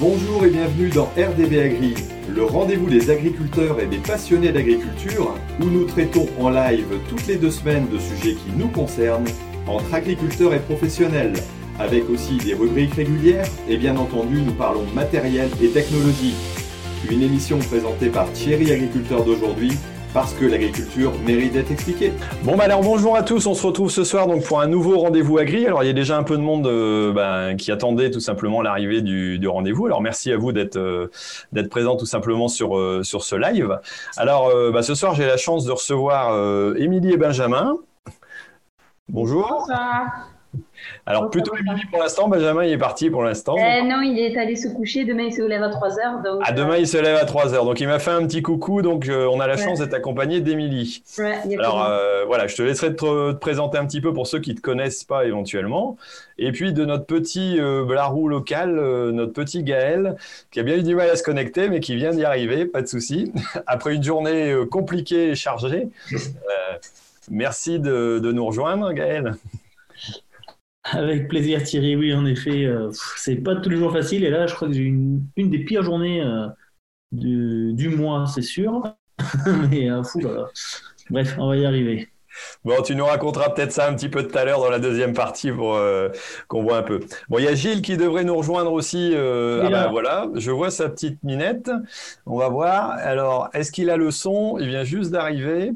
Bonjour et bienvenue dans RDB Agri, le rendez-vous des agriculteurs et des passionnés d'agriculture, où nous traitons en live toutes les deux semaines de sujets qui nous concernent, entre agriculteurs et professionnels, avec aussi des rubriques régulières, et bien entendu nous parlons matériel et technologie. Une émission présentée par Thierry Agriculteur d'aujourd'hui, parce que l'agriculture mérite d'être expliquée. Bon bah alors bonjour à tous, on se retrouve ce soir donc pour un nouveau rendez-vous agri. Alors il y a déjà un peu de monde euh, ben, qui attendait tout simplement l'arrivée du, du rendez-vous. Alors merci à vous d'être euh, d'être présent tout simplement sur euh, sur ce live. Alors euh, bah, ce soir j'ai la chance de recevoir euh, Émilie et Benjamin. Bonjour. Alors plutôt. Émilie pour l'instant, Benjamin il est parti pour l'instant. Euh, non, il est allé se coucher. Demain, il se lève à 3h. Donc, Ah, demain il se lève à 3h, donc il m'a fait un petit coucou, donc euh, on a la Ouais. chance d'être accompagné d'Émilie. euh, ouais, Alors euh, voilà, je te laisserai te, te présenter un petit peu pour ceux qui ne te connaissent pas éventuellement. Et puis de notre petit euh, Blarou local, euh, notre petit Gaël, qui a bien eu du mal à se connecter, mais qui vient d'y arriver, pas de souci. Après une journée euh, compliquée et chargée. Euh, merci de, de nous rejoindre, Gaël. Avec plaisir Thierry, oui en effet, euh, c'est pas tous les jours facile et là je crois que j'ai une, une des pires journées euh, du, du mois, c'est sûr. Mais euh, fou, là. Bref, on va y arriver. Bon, tu nous raconteras peut-être ça un petit peu tout à l'heure dans la deuxième partie pour euh, qu'on voit un peu. Bon, il y a Gilles qui devrait nous rejoindre aussi. euh, ah là. voilà, je vois sa petite minette. On va voir. Alors, est-ce qu'il a le son? Il vient juste d'arriver.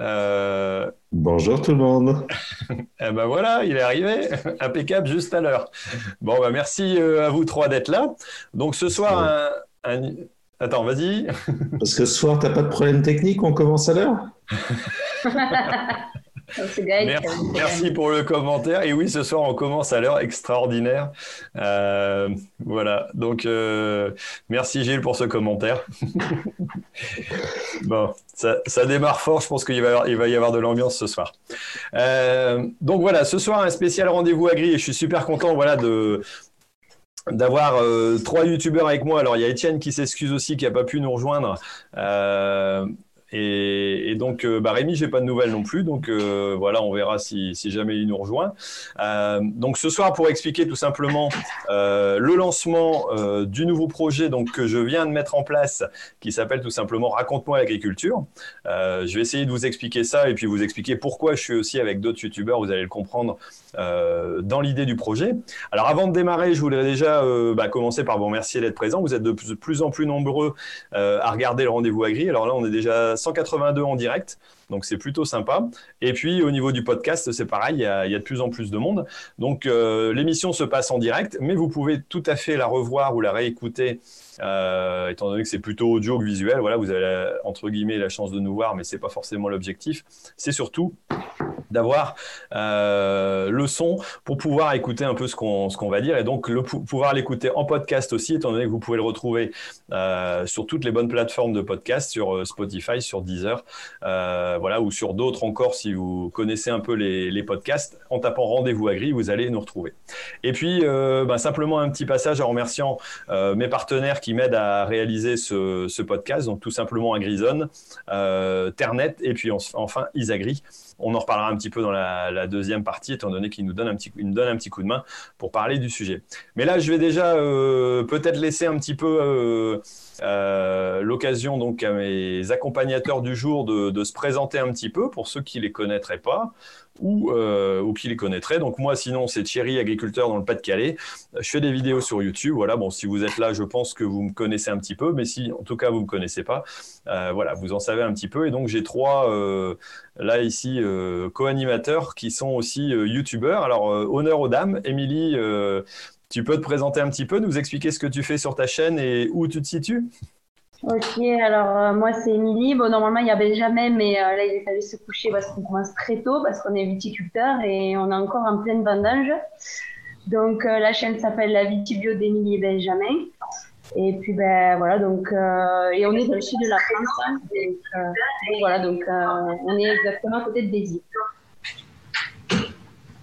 Euh, Bonjour tout le monde. eh ben voilà, il est arrivé. Impeccable juste à l'heure. Bon, bah merci euh, à vous trois d'être là. Donc ce soir, un, un- Attends, vas-y. Parce que ce soir, t'as pas de problème technique, on commence à l'heure? Merci, pour le commentaire. Et oui, ce soir, on commence à l'heure extraordinaire. Euh, voilà. Donc, euh, merci Gilles pour ce commentaire. bon, ça, ça démarre fort. Je pense qu'il va, y avoir- il va y avoir de l'ambiance ce soir. Euh, donc voilà, ce soir, un spécial rendez-vous agri. Et je suis super content, voilà, de d'avoir euh, trois youtubeurs avec moi. Alors il y a Étienne qui s'excuse aussi, qui n'a pas pu nous rejoindre. Euh, et, donc, euh, bah, Rémi, j'ai pas de nouvelles non plus. Donc euh, voilà, on verra si, jamais il nous rejoint. Euh, donc ce soir, pour expliquer tout simplement le lancement du nouveau projet donc, que je viens de mettre en place, qui s'appelle tout simplement Raconte-moi l'agriculture. Je vais essayer de vous expliquer ça et puis vous expliquer pourquoi je suis aussi avec d'autres youtubeurs. Vous allez le comprendre dans l'idée du projet. Alors avant de démarrer, je voudrais déjà bah, commencer par vous remercier d'être présent. Vous êtes de plus, en plus nombreux à regarder le rendez-vous agri. Alors là, on est déjà 182 en direct, donc c'est plutôt sympa. Et puis au niveau du podcast, c'est pareil, il y, a, de plus en plus de monde. Donc euh, l'émission se passe en direct, mais vous pouvez tout à fait la revoir ou la réécouter. euh, étant donné que c'est plutôt audio que visuel, voilà, vous avez entre guillemets la chance de nous voir, mais c'est pas forcément l'objectif. C'est surtout d'avoir euh, le son pour pouvoir écouter un peu ce qu'on ce va dire et donc le, pou- pouvoir l'écouter en podcast aussi, étant donné que vous pouvez le retrouver euh, sur toutes les bonnes plateformes de podcast, sur euh, Spotify, sur Deezer, voilà, ou sur d'autres encore si vous connaissez un peu les, les podcasts. En tapant Rendez-vous Agri, vous allez nous retrouver. Et puis, ben, simplement un petit passage en remerciant mes partenaires qui m'aident à réaliser ce, ce podcast, donc tout simplement Agrizone, euh, Ternet et puis en- enfin Isagri. On en reparlera un petit peu dans la, deuxième partie, étant donné qu'il nous donne un petit, coup de main pour parler du sujet. Mais là, je vais déjà euh, peut-être laisser un petit peu euh, euh, l'occasion donc à mes accompagnateurs du jour de, se présenter un petit peu pour ceux qui les connaîtraient pas ou, euh, ou qui les connaîtraient. Donc moi, sinon, c'est Thierry, agriculteur dans le Pas-de-Calais. Je fais des vidéos sur YouTube. Voilà, bon, si vous êtes là, je pense que vous me connaissez un petit peu, mais si en tout cas vous me connaissez pas, euh, voilà, vous en savez un petit peu. Et donc j'ai trois euh, là ici euh, co-animateurs qui sont aussi euh, youtubeurs. Alors euh, honneur aux dames, Émilie. Tu peux te présenter un petit peu, nous expliquer ce que tu fais sur ta chaîne et où tu te situes? Ok, alors euh, moi c'est Émilie. Bon, normalement il y a Benjamin, mais euh, là il est allé se coucher parce qu'on commence très tôt, parce qu'on est viticulteur et on est encore en pleine vendange. Donc euh, la chaîne s'appelle La Vitibio d'Émilie et Benjamin. Et puis ben voilà, donc et on est dans le sud de la France. hein. donc, donc, voilà, donc on est exactement à côté de Béziers.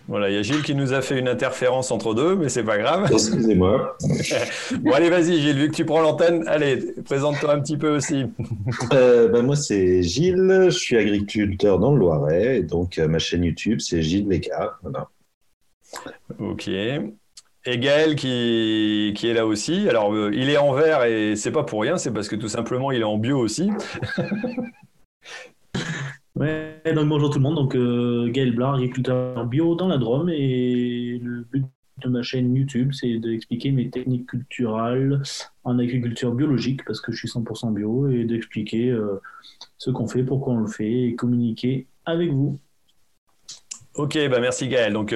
Voilà, il y a Gilles qui nous a fait une interférence entre deux, mais c'est pas grave. Excusez-moi. Bon, allez, vas-y, Gilles, vu que tu prends l'antenne, allez, présente-toi un petit peu aussi. Euh, ben, moi, c'est Gilles, je suis agriculteur dans le Loiret, et donc euh, ma chaîne YouTube, c'est Gilles. Voilà. Ok. Et Gaël qui, qui est là aussi. Alors, euh, il est en vert et c'est pas pour rien, c'est parce que tout simplement il est en bio aussi. Ouais, donc bonjour tout le monde. Donc euh, Gaël Blanc, agriculteur bio dans la Drôme. Et le but de ma chaîne YouTube, c'est d'expliquer mes techniques culturelles en agriculture biologique, parce que je suis 100% bio, et d'expliquer euh, ce qu'on fait, pourquoi on le fait, et communiquer avec vous. Ok, bah merci Gaël. Donc,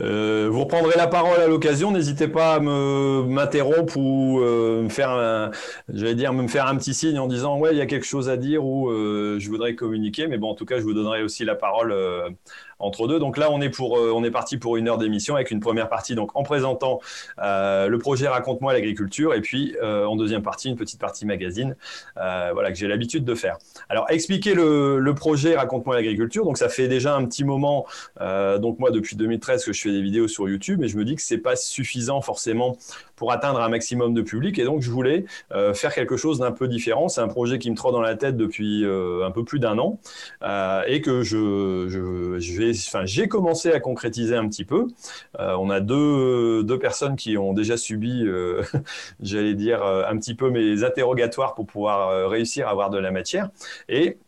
euh, vous reprendrez la parole à l'occasion. N'hésitez pas à me m'interrompre ou euh, me faire, un, j'allais dire, me faire un petit signe en disant ouais, il y a quelque chose à dire ou euh, je voudrais communiquer. Mais bon, en tout cas, je vous donnerai aussi la parole euh, entre deux. Donc là, on est pour, euh, on est parti pour une heure d'émission avec une première partie donc en présentant euh, le projet Raconte-moi l'agriculture et puis euh, en deuxième partie une petite partie magazine, voilà que j'ai l'habitude de faire. Alors expliquer le, le projet Raconte-moi l'agriculture. Donc ça fait déjà un petit moment, donc moi depuis 2013 que je fais des vidéos sur YouTube et je me dis que c'est pas suffisant forcément pour atteindre un maximum de public. Et donc, je voulais faire quelque chose d'un peu différent. C'est un projet qui me trotte dans la tête depuis un peu plus d'un an et que je, je, je vais, j'ai commencé à concrétiser un petit peu. on a deux, deux personnes qui ont déjà subi, j'allais dire, un petit peu mes interrogatoires pour pouvoir réussir à avoir de la matière. Et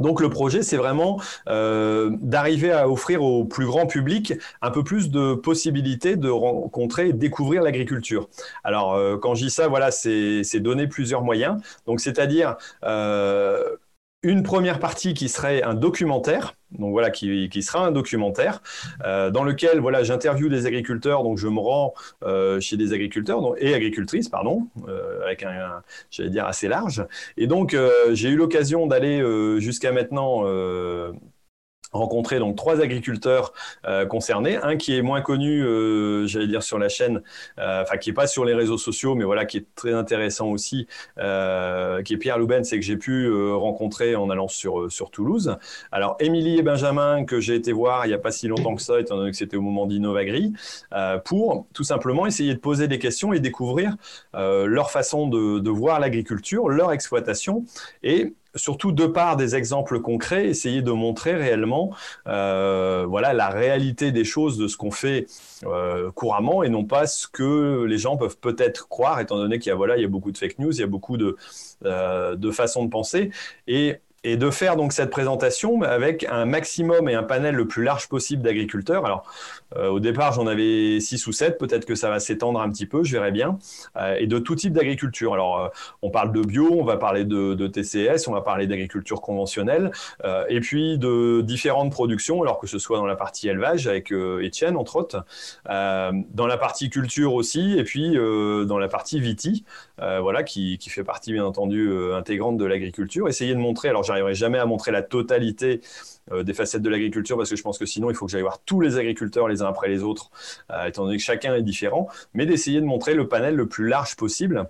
donc le projet, c'est vraiment euh, d'arriver à offrir au plus grand public un peu plus de possibilités de rencontrer et découvrir l'agriculture. Alors euh, quand je dis ça, voilà, c'est donner plusieurs moyens. Donc c'est-à-dire euh, une première partie qui serait un documentaire, donc voilà, qui, qui sera un documentaire euh, dans lequel voilà, j'interviewe des agriculteurs, donc je me rends euh, chez des agriculteurs donc, et agricultrices, pardon, euh, avec un, un j'allais dire assez large. Et donc euh, j'ai eu l'occasion d'aller jusqu'à maintenant rencontré donc trois agriculteurs euh, concernés, un qui est moins connu, euh, j'allais dire sur la chaîne, euh, enfin qui est pas sur les réseaux sociaux, mais voilà qui est très intéressant aussi, qui est Pierre Louben, c'est que j'ai pu rencontrer en allant sur sur Toulouse. Alors Émilie et Benjamin que j'ai été voir il y a pas si longtemps que ça, étant donné que c'était au moment d'Innovagri, pour tout simplement essayer de poser des questions et découvrir leur façon de, de voir l'agriculture, leur exploitation et surtout de par des exemples concrets, essayer de montrer réellement euh, voilà, la réalité des choses de ce qu'on fait euh, couramment et non pas ce que les gens peuvent peut-être croire, étant donné qu'il y a, voilà, il y a beaucoup de fake news, il y a beaucoup de, euh, de façons de penser. Et et de faire donc cette présentation avec un maximum et un panel le plus large possible d'agriculteurs. Alors, euh, au départ, j'en avais six ou sept, peut-être que ça va s'étendre un petit peu, je verrai bien, euh, et de tout type d'agriculture. Alors, euh, on parle de bio, on va parler de, TCS, on va parler d'agriculture conventionnelle, et puis de différentes productions, alors que ce soit dans la partie élevage avec Étienne, entre autres, dans la partie culture aussi, et puis dans la partie viti, voilà, qui, qui, fait partie, bien entendu, intégrante de l'agriculture. Essayer de montrer, alors j'arriverai jamais à montrer la totalité des facettes de l'agriculture parce que je pense que sinon il faut que j'aille voir tous les agriculteurs les uns après les autres, euh, étant donné que chacun est différent, mais d'essayer de montrer le panel le plus large possible.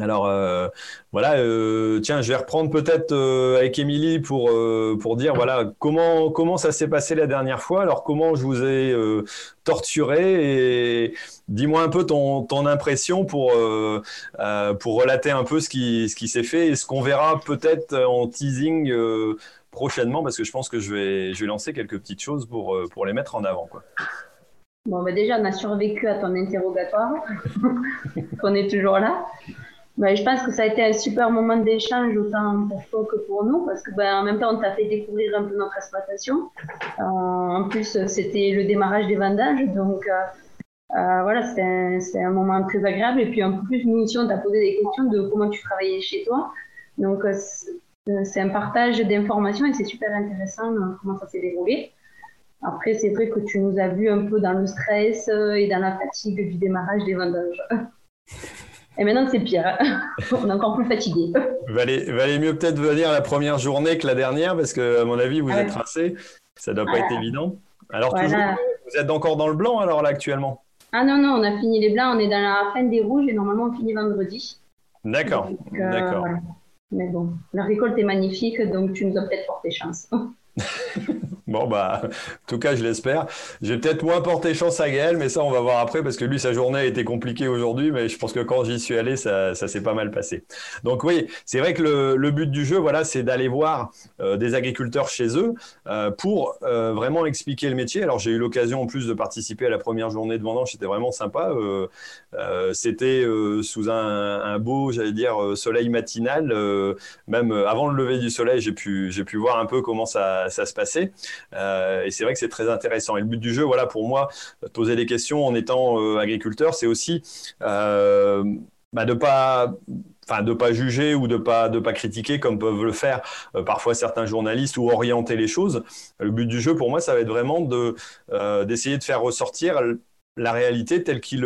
Alors euh, voilà, euh, tiens, je vais reprendre peut-être euh, avec Émilie pour pour dire voilà comment comment ça s'est passé la dernière fois. Alors comment je vous ai torturé et dis-moi un peu ton ton impression pour pour relater un peu ce qui ce qui s'est fait et ce qu'on verra peut-être en teasing prochainement parce que je pense que je vais je vais lancer quelques petites choses pour pour les mettre en avant quoi. Bon, bah déjà, on a survécu à ton interrogatoire. on est toujours là. Ben, je pense que ça a été un super moment d'échange, autant pour toi que pour nous, parce que ben, en même temps, on t'a fait découvrir un peu notre exploitation. Euh, en plus, c'était le démarrage des vendages, donc euh, euh, voilà, c'était un, un, moment très agréable. Et puis en plus, nous aussi, on t'a posé des questions de comment tu travaillais chez toi. Donc c'est un partage d'informations et c'est super intéressant comment ça s'est déroulé. Après, c'est vrai que tu nous as vu un peu dans le stress et dans la fatigue du démarrage des vendages. Et maintenant, c'est pire. On est encore plus fatigué. Valait, valait mieux peut-être venir la première journée que la dernière, parce que, à mon avis, vous êtes rincé. Ça doit pas voilà. être évident. Alors, voilà. toujours, vous êtes encore dans le blanc, alors, là, actuellement? Ah non, non, on a fini les blancs. On est dans la fin des rouges et normalement, on finit vendredi. D'accord. Euh, D'accord. Voilà. Mais bon, la récolte est magnifique, donc tu nous as peut-être porté chance. Bon, bah, en tout cas, je l'espère. J'ai peut-être moins porté chance à Gaël, mais ça, on va voir après, parce que lui, sa journée a été compliquée aujourd'hui, mais je pense que quand j'y suis allé, ça, ça s'est pas mal passé. Donc oui, c'est vrai que le, but du jeu, voilà, c'est d'aller voir euh, des agriculteurs chez eux euh, pour euh, vraiment expliquer le métier. Alors, j'ai eu l'occasion, en plus, de participer à la première journée de vendange, c'était vraiment sympa. Euh, euh, c'était sous un, beau, j'allais dire, soleil matinal. même avant le lever du soleil, j'ai pu, j'ai pu voir un peu comment ça, ça se passait. Euh, et c'est vrai que c'est très intéressant. Et le but du jeu, voilà, pour moi, poser des questions en étant euh, agriculteur, c'est aussi euh, bah, de pas enfin de pas juger ou de pas de pas critiquer comme peuvent le faire euh, parfois certains journalistes ou orienter les choses. Le but du jeu pour moi ça va être vraiment de euh, d'essayer de faire ressortir la réalité telle qu'il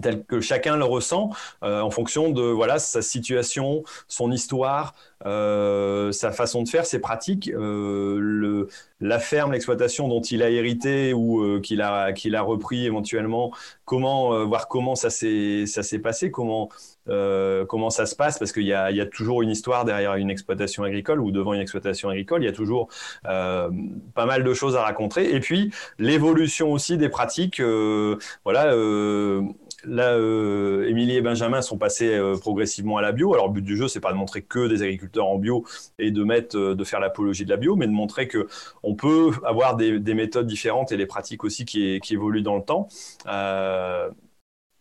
tel que chacun le ressent euh, en fonction de voilà sa situation, son histoire, euh, sa façon de faire, ses pratiques, euh, la ferme, l'exploitation dont il a hérité ou qu'il a qu'il a repris éventuellement, comment voir comment ça s'est ça s'est passé, comment comment ça se passe parce qu'il y a il y a toujours une histoire derrière une exploitation agricole ou devant une exploitation agricole, il y a toujours pas mal de choses à raconter. Et puis l'évolution aussi des pratiques, voilà Là, euh, Émilie et Benjamin sont passés euh, progressivement à la bio. Alors, le but du jeu, c'est pas de montrer que des agriculteurs en bio et de mettre, euh, de faire l'apologie de la bio, mais de montrer que on peut avoir des, des, méthodes différentes et des pratiques aussi qui, qui évoluent dans le temps.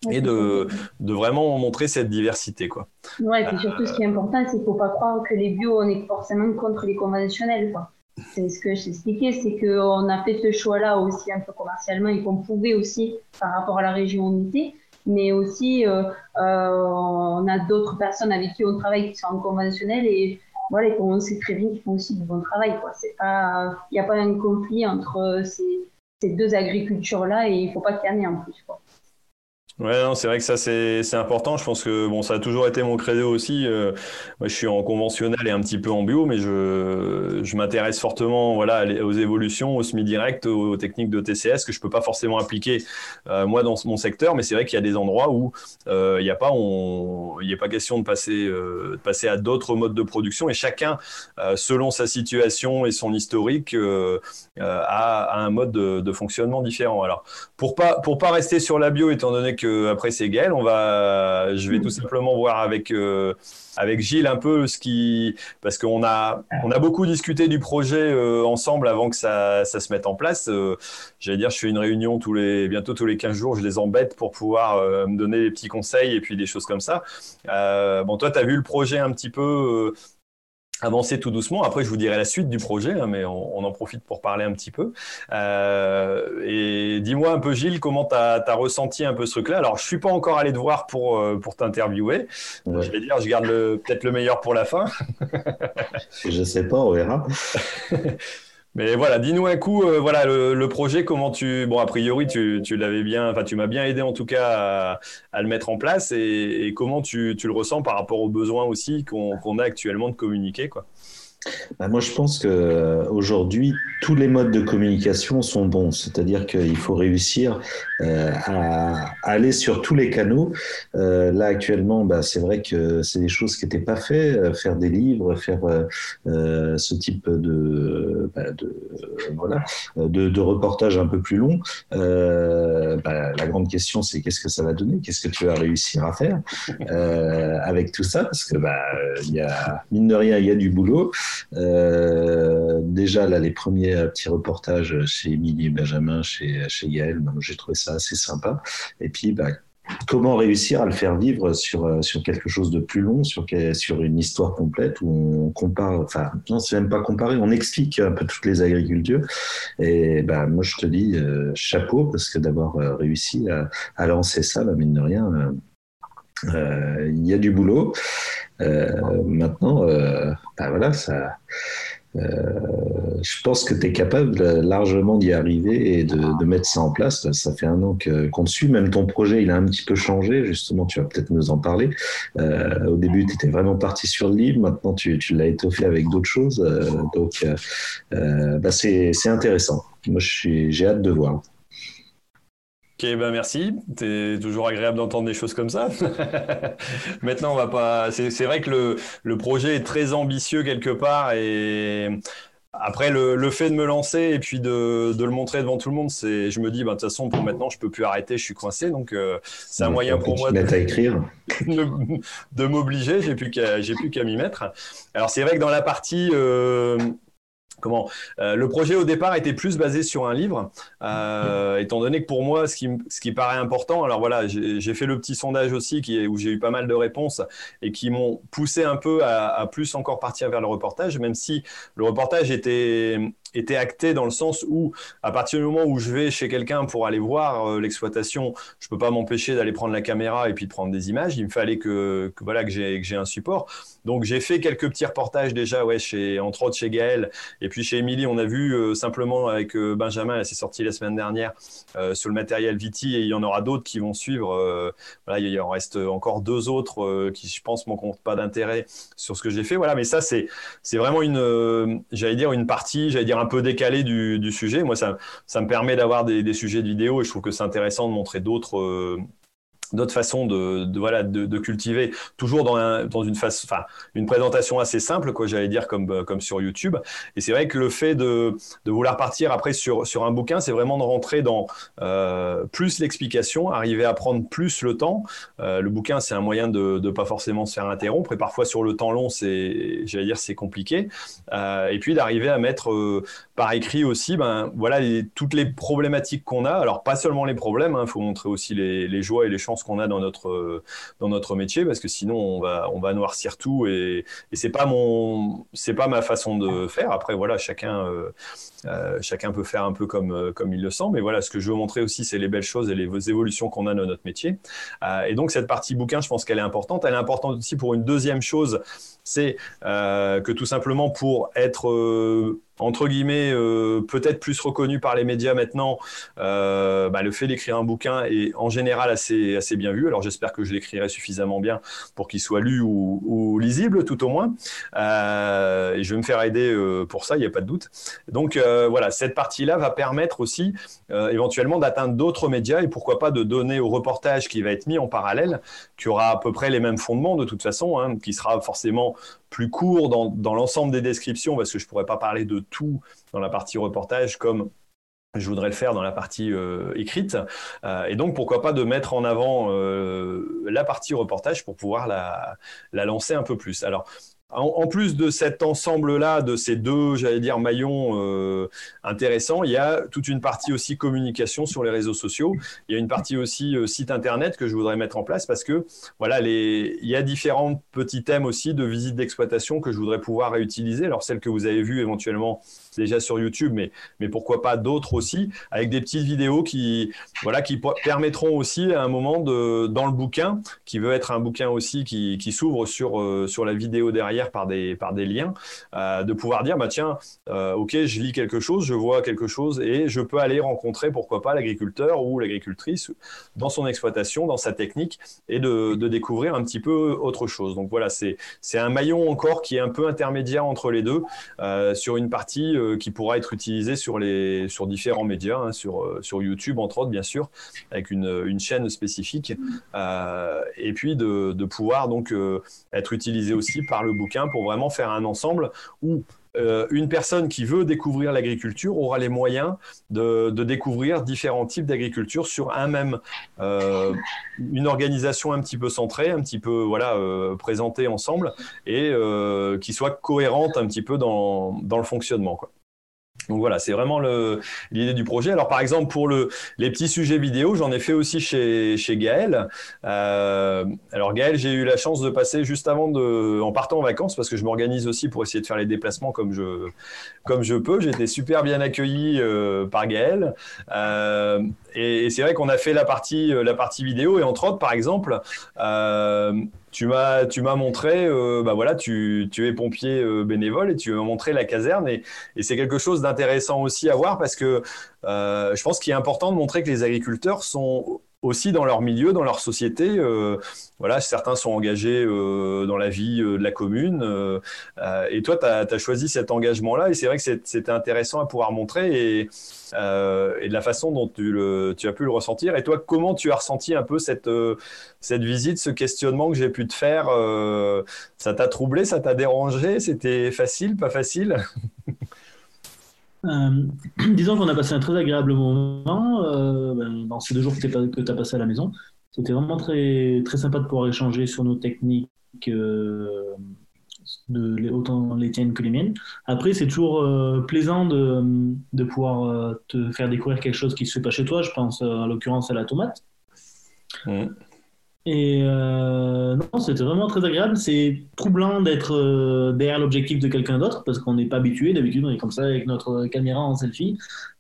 Et de, de, vraiment montrer cette diversité. Quoi. Ouais, et puis surtout, ce qui est important, c'est qu'il ne faut pas croire que les bio, on est forcément contre les conventionnels. Quoi. C'est ce que j'expliquais, c'est qu'on a fait ce choix-là aussi un peu commercialement et qu'on pouvait aussi, par rapport à la région unité, mais aussi euh, euh, on a d'autres personnes avec qui on travaille qui sont en conventionnel et voilà, on sait très bien qu'ils font aussi du bon travail. Il n'y a pas un conflit entre ces, ces deux agricultures-là et il ne faut pas qu'il y en ait en plus. Quoi. Ouais, c'est vrai que ça c'est important. Je pense que bon, ça a toujours été mon credo aussi. Euh, moi, je suis en conventionnel et un petit peu en bio, mais je, je m'intéresse fortement voilà aux évolutions, au semi direct, aux, techniques de TCS que je peux pas forcément appliquer euh, moi dans mon secteur. Mais c'est vrai qu'il y a des endroits où euh, il n'y a pas on il n'y a pas question de passer euh, passer à d'autres modes de production et chacun euh, selon sa situation et son historique euh, a, a, un mode de, de, fonctionnement différent. Alors pour pas pour pas rester sur la bio étant donné que après c'est Gaël, on va, je vais tout simplement voir avec euh, avec Gilles un peu ce qui, parce qu'on a on a beaucoup discuté du projet euh, ensemble avant que ça, ça se mette en place. Euh, J'allais dire, je fais une réunion tous les bientôt tous les 15 jours, je les embête pour pouvoir me donner des petits conseils et puis des choses comme ça. Bon, toi, tu as vu le projet un petit peu avancer tout doucement. Après, je vous dirai la suite du projet, hein, mais on, on, en profite pour parler un petit peu. Euh, et dis-moi un peu, Gilles, comment tu as, as, ressenti un peu ce truc-là? Alors, je suis pas encore allé te voir pour, euh, pour t'interviewer. Ouais. Je vais dire, je garde peut-être le meilleur pour la fin. je sais pas, on verra. Mais voilà, dis-nous un coup, euh, voilà le, projet, comment tu, bon a priori tu, tu l'avais bien, enfin tu m'as bien aidé en tout cas à, le mettre en place et, comment tu, tu, le ressens par rapport aux besoins aussi qu'on qu a actuellement de communiquer quoi. Bah moi, je pense que aujourd'hui, tous les modes de communication sont bons. C'est-à-dire qu'il faut réussir euh, à aller sur tous les canaux. Euh, là, actuellement, bah, c'est vrai que c'est des choses qui n'étaient pas faites. Euh, faire des livres, faire euh, ce type de, bah, de voilà, de, de, reportage un peu plus long. Bah, la grande question, c'est qu'est-ce que ça va donner? Qu'est-ce que tu vas réussir à faire? Avec tout ça Parce que bah, y a mine de rien, il y a du boulot. Euh, déjà, là, les premiers petits reportages chez Émilie Benjamin, chez, chez bah, j'ai trouvé ça assez sympa. Et puis, bah, comment réussir à le faire vivre sur, sur quelque chose de plus long, sur, sur une histoire complète où on compare, enfin, non, c'est même pas comparer, on explique un peu toutes les agricultures. Et ben, moi, je te dis euh, chapeau parce que d'avoir euh, réussi à, lancer ça, mine de rien, euh, il y a du boulot. Euh, maintenant, euh, ben voilà, ça. Euh, je pense que tu es capable largement d'y arriver et de, de, mettre ça en place. Ça fait un an qu'on te suit. Même ton projet, il a un petit peu changé. Justement, tu vas peut-être nous en parler. Euh, au début, tu étais vraiment parti sur le livre. Maintenant, tu, tu l'as étoffé avec d'autres choses. Euh, donc, bah c'est intéressant. Moi, j'ai hâte de voir. Ok, ben merci. C'est toujours agréable d'entendre des choses comme ça. Maintenant, on va pas. C'est vrai que le, le, projet est très ambitieux quelque part et après, le, fait de me lancer et puis de, le montrer devant tout le monde, c'est, je me dis, bah, de toute façon, pour maintenant, je peux plus arrêter, je suis coincé. Donc, euh, c'est un moyen pour moi de, à écrire. de, m'obliger. J'ai plus qu'à, j'ai plus qu'à m'y mettre. Alors, c'est vrai que dans la partie euh, comment euh, le projet au départ était plus basé sur un livre, euh, étant donné que pour moi, ce qui, ce qui paraît important, alors voilà, j'ai fait le petit sondage aussi qui est, où j'ai eu pas mal de réponses et qui m'ont poussé un peu à, à, plus encore partir vers le reportage, même si le reportage était était acté dans le sens où, à partir du moment où je vais chez quelqu'un pour aller voir euh, l'exploitation, je peux pas m'empêcher d'aller prendre la caméra et puis de prendre des images. Il me fallait que, que voilà que j'ai un support. Donc j'ai fait quelques petits reportages déjà, ouais, chez entre autres chez Gaël et puis chez Émilie, on a vu euh, simplement avec euh, Benjamin, elle s'est sortie la semaine dernière sur le matériel Viti et il y en aura d'autres qui vont suivre. voilà, il en reste encore deux autres qui, je pense, m'en comptent pas d'intérêt sur ce que j'ai fait. Voilà, mais ça c'est c'est vraiment une, j'allais dire une partie, j'allais dire un peu décalé du, sujet. Moi, ça, me permet d'avoir des, des, sujets de vidéo et je trouve que c'est intéressant de montrer d'autres euh, d'autres façons de, de voilà de, de, cultiver toujours dans, un, dans une phase enfin une présentation assez simple quoi j'allais dire comme comme sur YouTube. Et c'est vrai que le fait de, de vouloir partir après sur sur un bouquin c'est vraiment de rentrer dans euh, plus l'explication arriver à prendre plus le temps. Euh, le bouquin c'est un moyen de de pas forcément se faire interrompre. Et parfois sur le temps long c'est j'allais dire c'est compliqué. Euh, et puis d'arriver à mettre euh, par écrit aussi ben voilà toutes les problématiques qu'on a. Alors pas seulement les problèmes il hein, faut montrer aussi les, les joies et les chances qu'on a dans notre dans notre métier parce que sinon on va on va noircir tout et, et c'est pas mon c'est pas ma façon de faire. Après voilà chacun euh, euh, chacun peut faire un peu comme, euh, comme il le sent, mais voilà, ce que je veux montrer aussi, c'est les belles choses et les évolutions qu'on a dans notre métier. Euh, et donc, cette partie bouquin, je pense qu'elle est importante. Elle est importante aussi pour une deuxième chose, c'est que tout simplement pour être entre guillemets, peut-être plus reconnu par les médias maintenant, bah, le fait d'écrire un bouquin est en général assez, assez bien vu. Alors j'espère que je l'écrirai suffisamment bien pour qu'il soit lu ou, lisible, tout au moins. et je vais me faire aider pour ça, il n'y a pas de doute. Donc euh, voilà, cette partie-là va permettre aussi euh, éventuellement d'atteindre d'autres médias et pourquoi pas de donner au reportage qui va être mis en parallèle, qui aura à peu près les mêmes fondements de toute façon, hein, qui sera forcément plus court dans, l'ensemble des descriptions parce que je ne pourrais pas parler de tout dans la partie reportage comme je voudrais le faire dans la partie euh, écrite. et donc, pourquoi pas de mettre en avant la partie reportage pour pouvoir la, la lancer un peu plus. Alors, en, plus de cet ensemble-là, de ces deux, j'allais dire, maillons euh, intéressants, il y a toute une partie aussi communication sur les réseaux sociaux. Il y a une partie aussi euh, site internet que je voudrais mettre en place parce que voilà, il y a différents petits thèmes aussi de visite d'exploitation que je voudrais pouvoir réutiliser. Alors celles que vous avez vues éventuellement déjà sur YouTube, mais, mais pourquoi pas d'autres aussi, avec des petites vidéos qui, voilà, qui permettront aussi à un moment de, dans le bouquin, qui veut être un bouquin aussi qui, qui s'ouvre sur, euh, sur la vidéo derrière par des, par des liens, euh, de pouvoir dire, bah tiens, euh, ok, je lis quelque chose, je vois quelque chose et je peux aller rencontrer, pourquoi pas, l'agriculteur ou l'agricultrice dans son exploitation, dans sa technique et de, de découvrir un petit peu autre chose. Donc voilà, c'est un maillon encore qui est un peu intermédiaire entre les deux sur une partie euh, qui pourra être utilisé sur, les, sur différents médias, hein, sur, euh, sur YouTube entre autres bien sûr, avec une, une chaîne spécifique, euh, et puis de, de, pouvoir donc être utilisé aussi par le bouquin pour vraiment faire un ensemble où une personne qui veut découvrir l'agriculture aura les moyens de, découvrir différents types d'agriculture sur un même, euh, une organisation un petit peu centrée, un petit peu voilà euh, présentée ensemble et euh, qui soit cohérente un petit peu dans, le fonctionnement. Donc voilà, c'est vraiment l'idée du projet. Alors par exemple pour le, les petits sujets vidéo, j'en ai fait aussi chez, chez Gaël. Euh, alors Gaël, j'ai eu la chance de passer juste avant de, en partant en vacances parce que je m'organise aussi pour essayer de faire les déplacements comme je, comme je peux. J'étais super bien accueilli euh, par Gaël. Euh, et, et c'est vrai qu'on a fait la partie, la partie vidéo et entre autres par exemple, tu m'as tu m'as montré euh, bah voilà tu, tu es pompier euh, bénévole et tu m'as montré la caserne et, c'est quelque chose d'intéressant aussi à voir parce que euh, je pense qu'il est important de montrer que les agriculteurs sont aussi dans leur milieu, dans leur société. Euh, voilà, certains sont engagés euh, dans la vie euh, de la commune. Euh, euh, et toi, tu as, choisi cet engagement-là. Et c'est vrai que c'était intéressant à pouvoir montrer et, et, de la façon dont tu, le, tu, as pu le ressentir. Et toi, comment tu as ressenti un peu cette, cette visite, ce questionnement que j'ai pu te faire Ça t'a troublé, ça t'a dérangé C'était facile, pas facile? Euh, disons qu'on a passé un très agréable moment euh, ben, dans ces deux jours que tu as passé à la maison. C'était vraiment très, très sympa de pouvoir échanger sur nos techniques, euh, autant les tiennes que les miennes. Après, c'est toujours plaisant de, de pouvoir te faire découvrir quelque chose qui ne se fait pas chez toi. Je pense en l'occurrence à la tomate. Mmh. Et euh, non, c'était vraiment très agréable. C'est troublant d'être euh, derrière l'objectif de quelqu'un d'autre parce qu'on n'est pas habitué. D'habitude, on est comme ça avec notre caméra en selfie.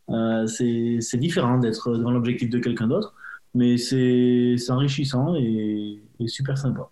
Euh, c'est différent d'être devant l'objectif de quelqu'un d'autre, mais c'est enrichissant et, et super sympa.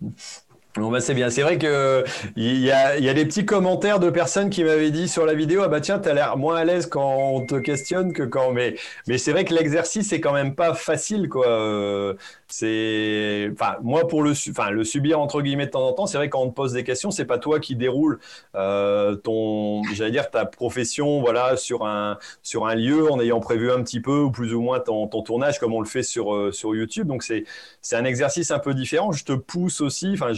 Bon bah c'est bien, c'est vrai que il y a, y a, des petits commentaires de personnes qui m'avaient dit sur la vidéo ah bah tiens t'as l'air moins à l'aise quand on te questionne que quand mais mais c'est vrai que l'exercice c'est quand même pas facile quoi. C'est enfin moi pour le enfin le subir entre guillemets de temps en temps c'est vrai quand on te pose des questions c'est pas toi qui déroule euh, ton j'allais dire ta profession voilà sur un sur un lieu en ayant prévu un petit peu ou plus ou moins ton, tournage comme on le fait sur euh, sur YouTube. Donc c'est c'est un exercice un peu différent. Je te pousse aussi enfin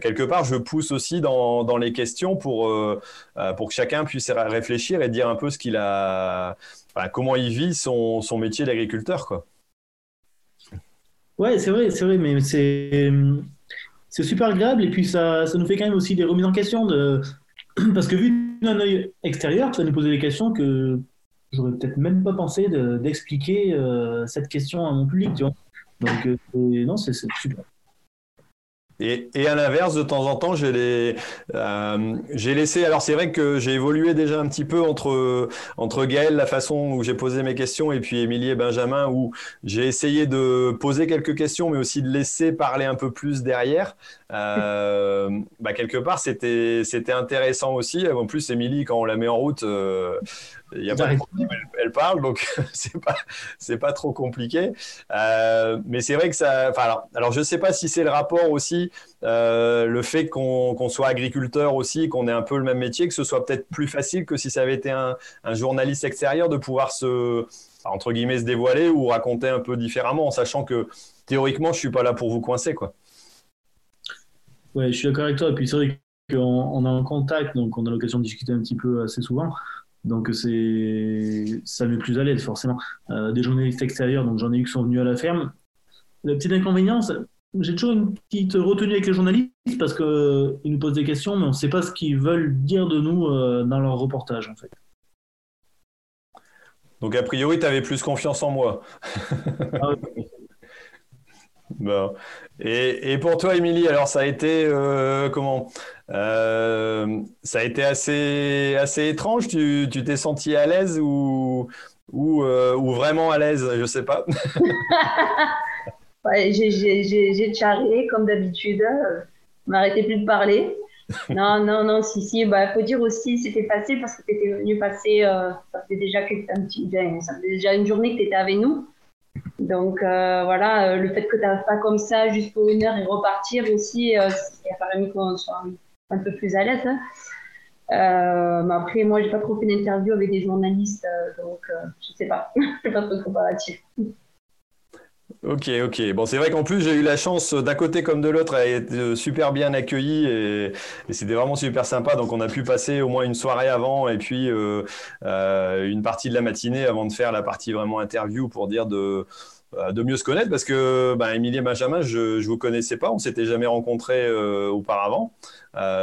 quelque part, je pousse aussi dans, dans les questions pour, euh, pour que chacun puisse réfléchir et dire un peu ce qu'il a, comment il vit son, son métier d'agriculteur, quoi. Ouais, c'est vrai, c'est vrai, mais c'est c'est super agréable et puis ça, ça nous fait quand même aussi des remises en question parce que vu d'un œil extérieur, tu vas nous poser des questions que j'aurais peut-être même pas pensé d'expliquer euh, cette question à mon public. Donc euh, non, c'est super. Et, à l'inverse, de temps en temps, j'ai euh, laissé. Alors c'est vrai que j'ai évolué déjà un petit peu entre entre Gaël, la façon où j'ai posé mes questions, et puis Émilie et Benjamin, où j'ai essayé de poser quelques questions, mais aussi de laisser parler un peu plus derrière. Euh, bah, quelque part, c'était c'était intéressant aussi. En plus, Émilie, quand on la met en route, euh, il y a pas elle, parle, donc c'est pas c'est pas trop compliqué. Euh, mais c'est vrai que ça. Alors, alors, je sais pas si c'est le rapport aussi, euh, le fait qu'on soit agriculteur aussi, qu'on ait un peu le même métier, que ce soit peut-être plus facile que si ça avait été un, un journaliste extérieur de pouvoir se entre guillemets se dévoiler ou raconter un peu différemment, en sachant que théoriquement, je suis pas là pour vous coincer, quoi. Ouais, je suis d'accord avec toi. Et puis c'est vrai qu'on on est en contact, donc on a l'occasion de discuter un petit peu assez souvent. Donc c'est ça met plus à l'aise forcément. Euh, des journalistes extérieurs, donc j'en ai eu qui sont venus à la ferme. Le petit inconvénient, j'ai toujours une petite retenue avec les journalistes parce qu'ils nous posent des questions, mais on ne sait pas ce qu'ils veulent dire de nous euh, dans leur reportage en fait. Donc a priori, tu avais plus confiance en moi. ah, Bon. Et, et, pour toi, Émilie, alors ça a été euh, comment euh, Ça a été assez, assez étrange? Tu t'es senti à l'aise ou, ou, euh, vraiment à l'aise? Je sais pas. J'ai charré comme d'habitude. M'arrêtais plus de parler. non, non, non, si, si. Il bah, faut dire aussi, c'était facile parce que tu étais venu passer. ça fait déjà ben, ça fait déjà une journée que tu étais avec nous. Donc euh, voilà, euh, le fait que tu n'arrives pas comme ça juste pour une heure et repartir aussi, euh, ça a permis qu'on soit un peu plus à l'aise. Hein. mais après, moi, j'ai pas trop fait d'interview avec des journalistes, donc je sais pas, je sais pas trop comparatif. Ok, ok. Bon, c'est vrai qu'en plus, j'ai eu la chance d'un côté comme de l'autre à être super bien accueilli et, c'était vraiment super sympa. Donc, on a pu passer au moins une soirée avant et puis euh, euh, une partie de la matinée avant de faire la partie vraiment interview pour dire de, euh, de mieux se connaître parce que ben, Émilie et Benjamin, je ne vous connaissais pas, on s'était jamais rencontrés auparavant.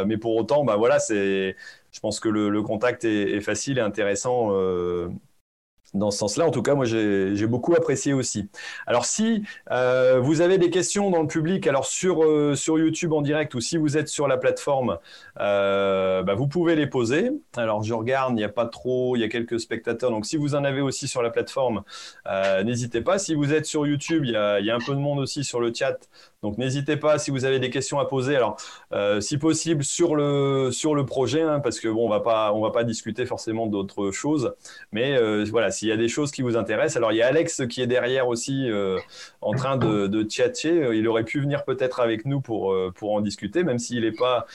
mais pour autant, ben, voilà, je pense que le, contact est, facile et intéressant dans ce sens-là. En tout cas, moi, j'ai beaucoup apprécié aussi. Alors, si euh, vous avez des questions dans le public, alors sur, euh, sur YouTube en direct ou si vous êtes sur la plateforme, euh, bah, vous pouvez les poser. Alors, je regarde, il n'y a pas trop, il y a quelques spectateurs. Donc, si vous en avez aussi sur la plateforme, n'hésitez pas. Si vous êtes sur YouTube, il y, a, un peu de monde aussi sur le chat. Donc n'hésitez pas si vous avez des questions à poser. Alors si possible sur le sur le projet, hein, parce que bon on va pas va pas discuter forcément d'autres choses. Mais voilà s'il y a des choses qui vous intéressent. Alors il y a Alex qui est derrière aussi euh, en train de, de tchatcher. Il aurait pu venir peut-être avec nous pour pour en discuter, même s'il n'est pas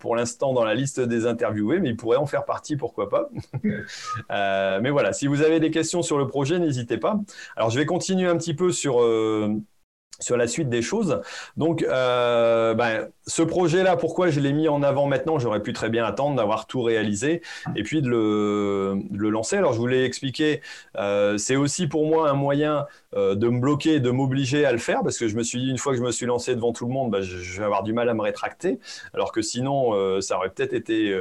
pour l'instant dans la liste des interviewés, mais il pourrait en faire partie, pourquoi pas. mais voilà si vous avez des questions sur le projet, n'hésitez pas. Alors je vais continuer un petit peu sur sur la suite des choses. Donc, euh, ben, ce projet-là, pourquoi je l'ai mis en avant maintenant J'aurais pu très bien attendre d'avoir tout réalisé et puis de le, lancer. Alors, je voulais expliquer, euh, c'est aussi pour moi un moyen euh, de me bloquer, de m'obliger à le faire, parce que je me suis dit, une fois que je me suis lancé devant tout le monde, ben, je, vais avoir du mal à me rétracter, alors que sinon, euh, ça aurait peut-être été,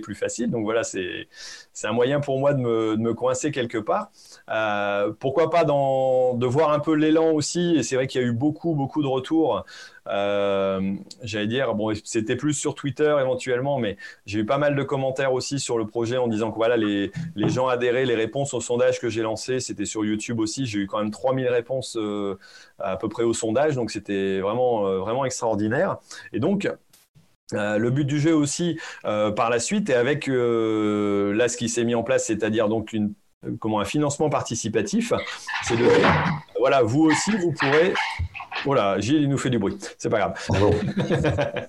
plus facile. Donc voilà, c'est un moyen pour moi de me, coincer quelque part. pourquoi pas de voir un peu l'élan aussi, et c'est vrai qu'il y a eu beaucoup, beaucoup de retours j'allais dire, bon, c'était plus sur Twitter éventuellement, mais j'ai eu pas mal de commentaires aussi sur le projet en disant que voilà, les, les gens adhéraient, les réponses au sondage que j'ai lancé, c'était sur YouTube aussi. J'ai eu quand même 3000 réponses euh, à peu près au sondage, donc c'était vraiment, euh, vraiment extraordinaire. Et donc, le but du jeu aussi par la suite et avec là ce qui s'est mis en place, c'est-à-dire donc une comment un financement participatif, c'est de voilà vous aussi vous pourrez voilà, Gilles, il nous fait du bruit. C'est pas grave.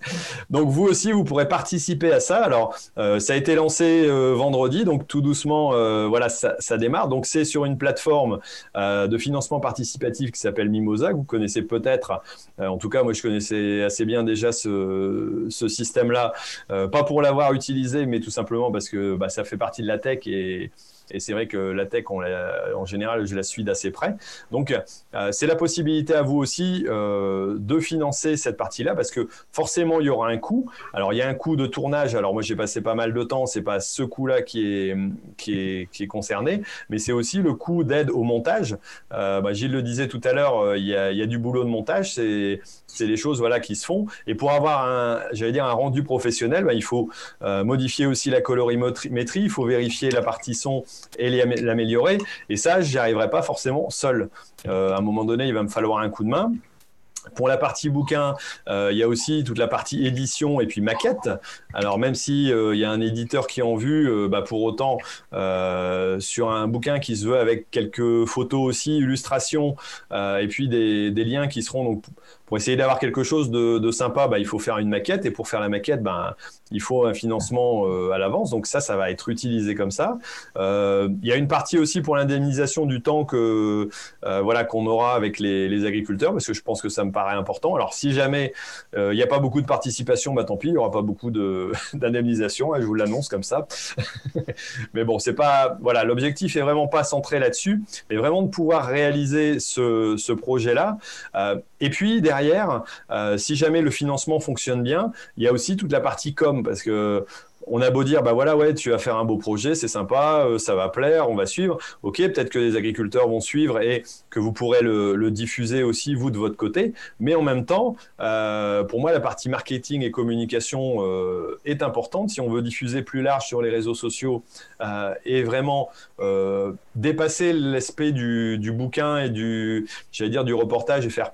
donc, vous aussi, vous pourrez participer à ça. Alors, euh, ça a été lancé euh, vendredi, donc tout doucement, euh, voilà, ça, démarre. Donc, c'est sur une plateforme de financement participatif qui s'appelle Mimosa, que vous connaissez peut-être. en tout cas, moi, je connaissais assez bien déjà ce, système-là. pas pour l'avoir utilisé, mais tout simplement parce que bah, ça fait partie de la tech et et c'est vrai que la tech, en général, je la suis d'assez près. Donc, euh, c'est la possibilité à vous aussi euh, de financer cette partie-là parce que forcément, il y aura un coût. Alors, il y a un coût de tournage. Alors, moi, j'ai passé pas mal de temps. C'est pas ce coût-là qui est, qui, est, qui est concerné, mais c'est aussi le coût d'aide au montage. Euh, bah, Gilles le disait tout à l'heure, il y, a, il y a du boulot de montage. C'est c'est des choses voilà qui se font. Et pour avoir un, j'allais dire un rendu professionnel, bah, il faut modifier aussi la colorimétrie, il faut vérifier la partie son et l'améliorer. Et ça, j'y arriverai pas forcément seul. Euh, à un moment donné, il va me falloir un coup de main. Pour la partie bouquin, euh, il y a aussi toute la partie édition et puis maquette. Alors même si euh, il y a un éditeur qui en vue, bah, pour autant sur un bouquin qui se veut avec quelques photos aussi, illustrations et puis des, liens qui seront pour essayer d'avoir quelque chose de, sympa, bah, il faut faire une maquette. Et pour faire la maquette, bah, il faut un financement euh, à l'avance. Donc ça, ça va être utilisé comme ça. Euh, il y a une partie aussi pour l'indemnisation du temps que euh, voilà qu'on aura avec les, agriculteurs, parce que je pense que ça me paraît important. Alors si jamais il n'y a pas beaucoup de participation, bah, tant pis, il n'y aura pas beaucoup d'indemnisation. Hein, je vous l'annonce comme ça. mais bon, c'est pas voilà, l'objectif est vraiment pas centré là-dessus, mais vraiment de pouvoir réaliser ce, ce projet-là. et puis derrière euh, si jamais le financement fonctionne bien, il y a aussi toute la partie com parce que on a beau dire, bah voilà, ouais, tu vas faire un beau projet, c'est sympa, euh, ça va plaire, on va suivre. Ok, peut-être que les agriculteurs vont suivre et que vous pourrez le, diffuser aussi, vous, de votre côté. Mais en même temps, euh, pour moi, la partie marketing et communication est importante. Si on veut diffuser plus large sur les réseaux sociaux et vraiment dépasser l'aspect du, du, bouquin et du, j'allais dire, du reportage et faire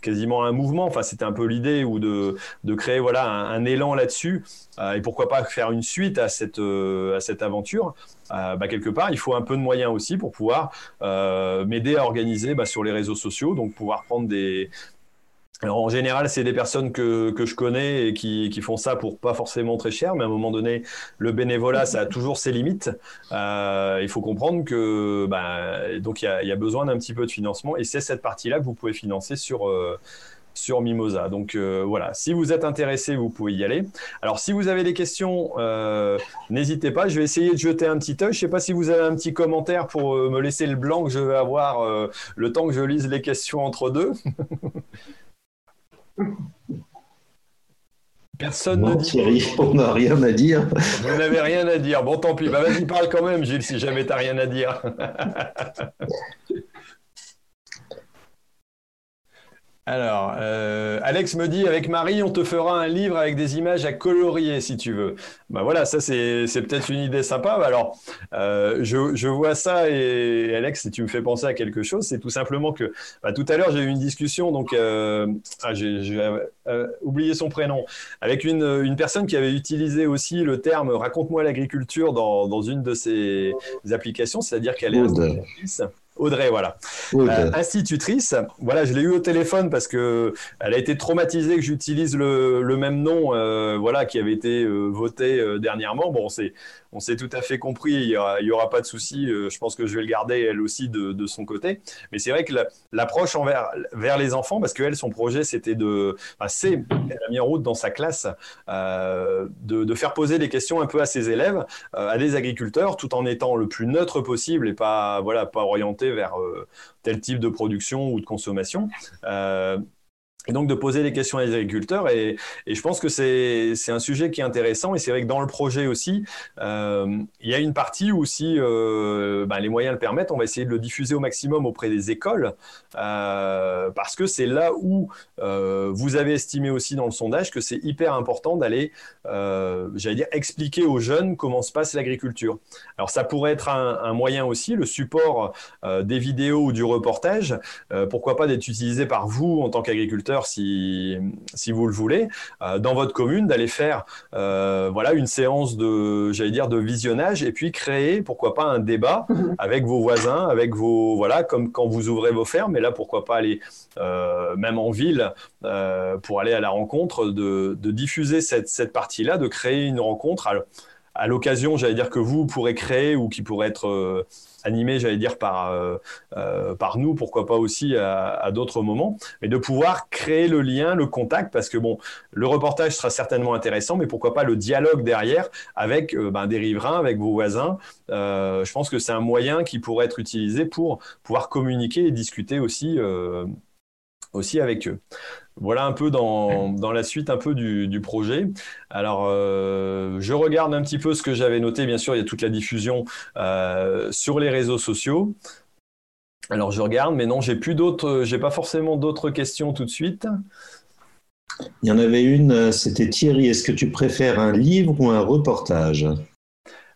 quasiment un mouvement. Enfin, c'était un peu l'idée ou de, de, créer voilà un, élan là-dessus. Euh, et pourquoi pas faire une suite à cette, euh, à cette aventure. Euh, bah, quelque part, il faut un peu de moyens aussi pour pouvoir m'aider à organiser bah, sur les réseaux sociaux, donc pouvoir prendre des, en général, c'est des personnes que, que je connais et qui, qui, font ça pour pas forcément très cher, mais à un moment donné, le bénévolat, ça a toujours ses limites. Euh, il faut comprendre que bah, donc il y a, y a, besoin d'un petit peu de financement et c'est cette partie-là que vous pouvez financer sur euh, sur Mimosa. Donc euh, voilà, si vous êtes intéressé, vous pouvez y aller. Alors si vous avez des questions, n'hésitez pas. Je vais essayer de jeter un petit œil. Je ne sais pas si vous avez un petit commentaire pour me laisser le blanc que je vais avoir le temps que je lise les questions entre deux. Personne ne dit. on n'a rien à dire. Vous n'avez rien à dire. Bon, tant pis. Bah, vas-y, parle quand même, Gilles, si jamais tu n'as rien à dire. Alors, euh, Alex me dit, avec Marie, on te fera un livre avec des images à colorier, si tu veux. Ben voilà, ça c'est peut-être une idée sympa. Bah, alors, euh, je, vois ça et Alex, si tu me fais penser à quelque chose, c'est tout simplement que bah, tout à l'heure j'ai eu une discussion, donc euh, ah, j'ai oublié son prénom, avec une, personne qui avait utilisé aussi le terme raconte-moi l'agriculture dans, une de ses applications, c'est-à-dire qu'elle est Audrey, voilà. Euh, institutrice. Voilà, je l'ai eu au téléphone parce que elle a été traumatisée que j'utilise le, même nom, euh, voilà, qui avait été euh, voté dernièrement. Bon, c'est on s'est tout à fait compris. Il y aura, pas de souci. je pense que je vais le garder elle aussi de, son côté. Mais c'est vrai que l'approche envers vers les enfants, parce qu'elle, son projet, c'était de, enfin, c'est, elle a mis en route dans sa classe de, de, faire poser des questions un peu à ses élèves, à des agriculteurs, tout en étant le plus neutre possible et pas, voilà, pas orienté vers tel type de production ou de consommation. Et donc de poser des questions à les agriculteurs. Et, je pense que c'est un sujet qui est intéressant. Et c'est vrai que dans le projet aussi, euh, il y a une partie où si euh, ben, les moyens le permettent, on va essayer de le diffuser au maximum auprès des écoles, euh, parce que c'est là où vous avez estimé aussi dans le sondage que c'est hyper important d'aller, j'allais dire, expliquer aux jeunes comment se passe l'agriculture. Alors ça pourrait être un, moyen aussi, le support des vidéos ou du reportage, pourquoi pas d'être utilisé par vous en tant qu'agriculteur si, si vous le voulez, euh, dans votre commune, d'aller faire euh, voilà, une séance de, j'allais dire, de visionnage et puis créer, pourquoi pas, un débat avec vos voisins, avec vos, voilà, comme quand vous ouvrez vos fermes, et là, pourquoi pas aller euh, même en ville pour aller à la rencontre, de, de diffuser cette, cette partie-là, de créer une rencontre. À, à l'occasion, j'allais dire que vous pourrez créer ou qui pourrait être animé, j'allais dire, par, euh, euh, par nous, pourquoi pas aussi à, d'autres moments, mais de pouvoir créer le lien, le contact, parce que bon, le reportage sera certainement intéressant, mais pourquoi pas le dialogue derrière avec euh, ben, des riverains, avec vos voisins. je pense que c'est un moyen qui pourrait être utilisé pour pouvoir communiquer et discuter aussi, aussi avec eux. Voilà un peu dans, la suite un peu du, projet. Alors, euh, je regarde un petit peu ce que j'avais noté. Bien sûr, il y a toute la diffusion euh, sur les réseaux sociaux. Alors, je regarde, mais non, j'ai plus j'ai pas forcément d'autres questions tout de suite. Il y en avait une, euh, c'était Thierry. Est-ce que tu préfères un livre ou un reportage?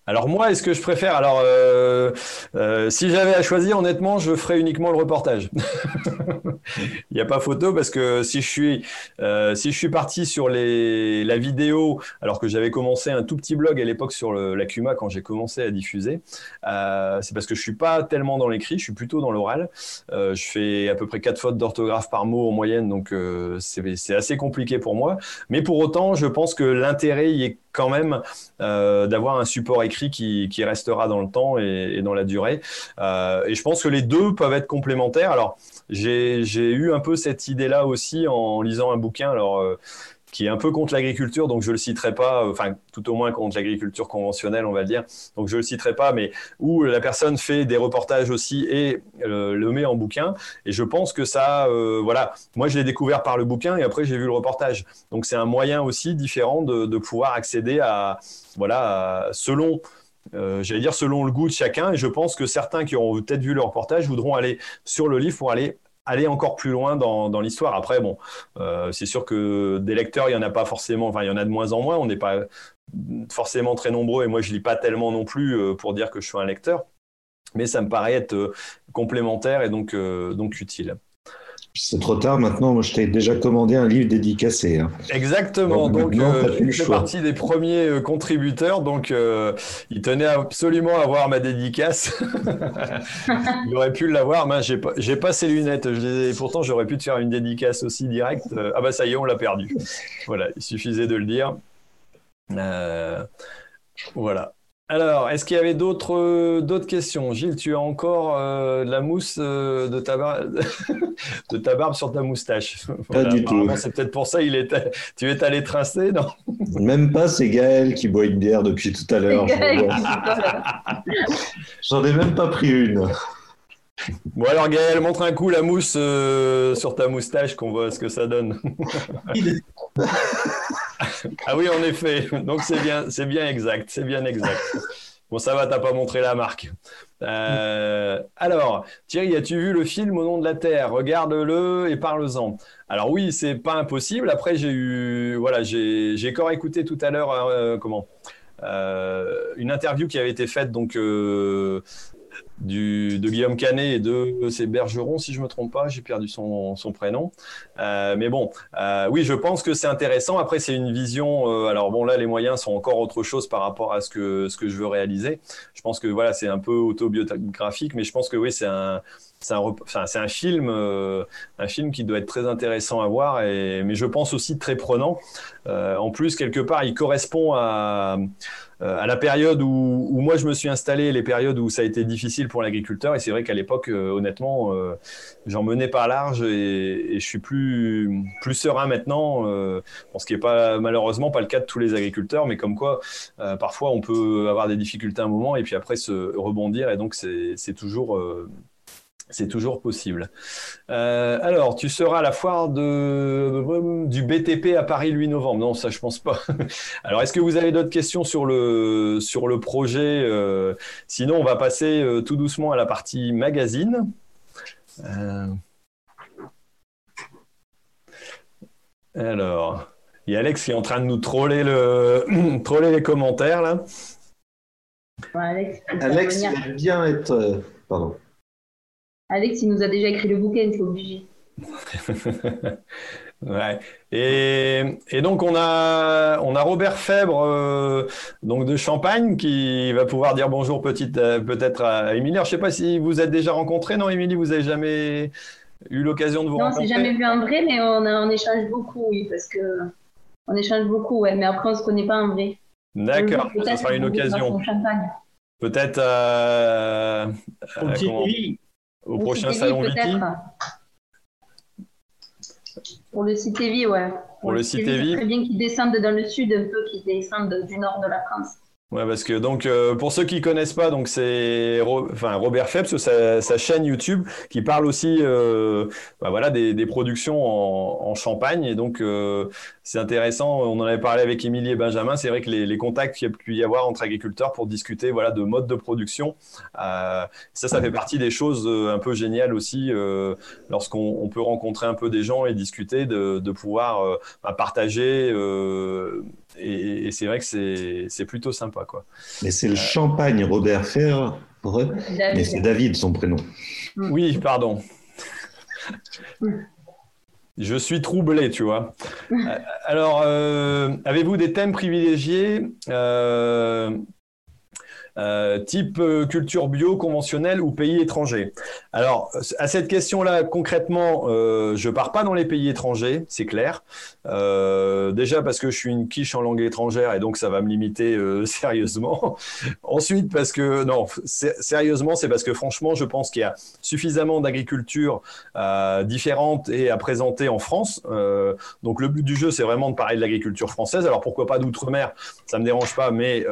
Alors moi, est-ce que je préfère? Alors, euh, euh, si j'avais à choisir, honnêtement, je ferais uniquement le reportage. Il n'y a pas photo parce que si je suis euh, si je suis parti sur les la vidéo, alors que j'avais commencé un tout petit blog à l'époque sur le, la Cuma quand j'ai commencé à diffuser, c'est parce que je suis pas tellement dans l'écrit, je suis plutôt dans l'oral. je fais à peu près quatre fautes d'orthographe par mot en moyenne, donc c'est assez compliqué pour moi. Mais pour autant, je pense que l'intérêt y est quand même d'avoir un support écrit qui, restera dans le temps et, dans la durée. Euh, et je pense que les deux peuvent être complémentaires. Alors, j'ai eu un peu cette idée-là aussi en lisant un bouquin. Alors, euh, qui est un peu contre l'agriculture, donc je le citerai pas, euh, enfin tout au moins contre l'agriculture conventionnelle, on va dire. Donc je le citerai pas, mais où la personne fait des reportages aussi et le met en bouquin. Et je pense que ça, voilà, moi je l'ai découvert par le bouquin et après j'ai vu le reportage. Donc c'est un moyen aussi différent de, pouvoir accéder à, voilà, selon euh, j'allais dire selon le goût de chacun. Et je pense que certains qui auront peut-être vu le reportage voudront aller sur le livre pour aller aller encore plus loin dans, dans l'histoire. Après, bon, euh, c'est sûr que des lecteurs, il y en a pas forcément. Enfin, il y en a de moins en moins. On n'est pas forcément très nombreux. Et moi, je lis pas tellement non plus euh, pour dire que je suis un lecteur. Mais ça me paraît être complémentaire et donc donc utile. C'est trop tard maintenant, moi je t'ai déjà commandé un livre dédicacé. Hein. Exactement, donc, euh, il fait partie des premiers euh, contributeurs, donc euh, il tenait absolument à avoir ma dédicace. il aurait pu l'avoir, mais j'ai pas, pas ses lunettes, je pourtant j'aurais pu te faire une dédicace aussi directe. ah bah ça y est, on l'a perdu. Voilà, il suffisait de le dire. voilà. Alors, est-ce qu'il y avait d'autres euh, d'autres questions? Gilles, tu as encore euh, de la mousse euh, de, ta barbe, de ta barbe sur ta moustache. Pas du tout. C'est peut-être pour ça il est tu es allé trincer, non? Même pas, c'est Gaël qui boit une bière depuis tout à l'heure. J'en ai même pas pris une. Bon alors Gaël, montre un coup la mousse sur ta moustache qu'on voit ce que ça donne. ah oui, en effet. Donc c'est bien, c'est bien exact, c'est bien exact. Bon, ça va, t'as pas montré la marque. Euh, alors, Thierry, as-tu vu le film Au nom de la Terre? Regarde-le et parle-en. Alors oui, c'est pas impossible. Après, j'ai eu, voilà, j'ai, encore écouté tout à l'heure, euh, comment, euh, une interview qui avait été faite donc du, de Guillaume Canet et de c'est Bergeron, si je me trompe pas, j'ai perdu son, son prénom. Euh, mais bon, euh, oui, je pense que c'est intéressant. Après, c'est une vision. Euh, alors bon, là, les moyens sont encore autre chose par rapport à ce que ce que je veux réaliser. Je pense que voilà, c'est un peu autobiographique, mais je pense que oui, c'est un c'est un, film, euh, un film qui doit être très intéressant à voir, et, mais je pense aussi très prenant. Euh, en plus, quelque part, il correspond à, euh, à la période où, moi je me suis installé, les périodes où ça a été difficile pour l'agriculteur. Et c'est vrai qu'à l'époque, honnêtement, j'en menais pas large et, je suis plus, plus serein maintenant. Ce qui n'est pas malheureusement pas le cas de tous les agriculteurs, mais comme quoi, parfois on peut avoir des difficultés à un moment et puis après se rebondir. Et donc c'est toujours c'est toujours possible. Euh, alors, tu seras à la foire de, du BTP à Paris le 8 novembre. Non, ça, je pense pas. Alors, est-ce que vous avez d'autres questions sur le, sur le projet euh, Sinon, on va passer euh, tout doucement à la partie magazine. Alors, il y a Alex qui est en train de nous troller, le, troller les commentaires, là. Alex, Alex il bien être... Pardon. Alex, il nous a déjà écrit le bouquin, c'est obligé. ouais. Et, et, donc on a on a Robert Fèbre euh, donc de Champagne qui va pouvoir dire bonjour petite euh, peut-être à Émilie. Je sais pas si vous êtes déjà rencontrés, non Émilie, vous avez jamais eu l'occasion de vous rencontrer Non, on s'est jamais vu en vrai, mais on, a, on échange beaucoup, oui, parce que on échange beaucoup, ouais, mais après on se connaît pas en vrai. D'accord, ça sera une occasion. Peut-être euh, au prochain salon Wiki Pour le site Evi, ouais. Pour, le, site Evi. Très bien qu'ils descendent dans le sud un peu, qu'ils descendent du nord de la France. Ouais, parce que donc euh, pour ceux qui connaissent pas, donc c'est enfin Robert Phelps, sa, chaîne YouTube qui parle aussi euh, bah, voilà des, productions en, Champagne et donc euh, c'est intéressant. On en avait parlé avec Émilie et Benjamin. C'est vrai que les, contacts qu'il y a pu y avoir entre agriculteurs pour discuter voilà de mode de production, ça ça fait partie des choses un peu géniales aussi lorsqu'on peut rencontrer un peu des gens et discuter de, de pouvoir bah, partager et, c'est vrai que c'est plutôt sympa. Quoi. Mais c'est le champagne Robert Ferre, mais c'est David son prénom. Oui, pardon. Je suis troublé, tu vois. Euh, alors, euh, avez-vous des thèmes privilégiés? Euh, euh, type euh, culture bio conventionnelle ou pays étrangers Alors, à cette question-là, concrètement, euh, je pars pas dans les pays étrangers, c'est clair. Euh, déjà parce que je suis une quiche en langue étrangère et donc ça va me limiter sérieusement. Ensuite, parce que, non, sérieusement, c'est parce que franchement, je pense qu'il y a suffisamment d'agriculture différentes et à présenter en France. donc, le but du jeu, c'est vraiment de parler de l'agriculture française. Alors, pourquoi pas d'outre-mer Ça me dérange pas, mais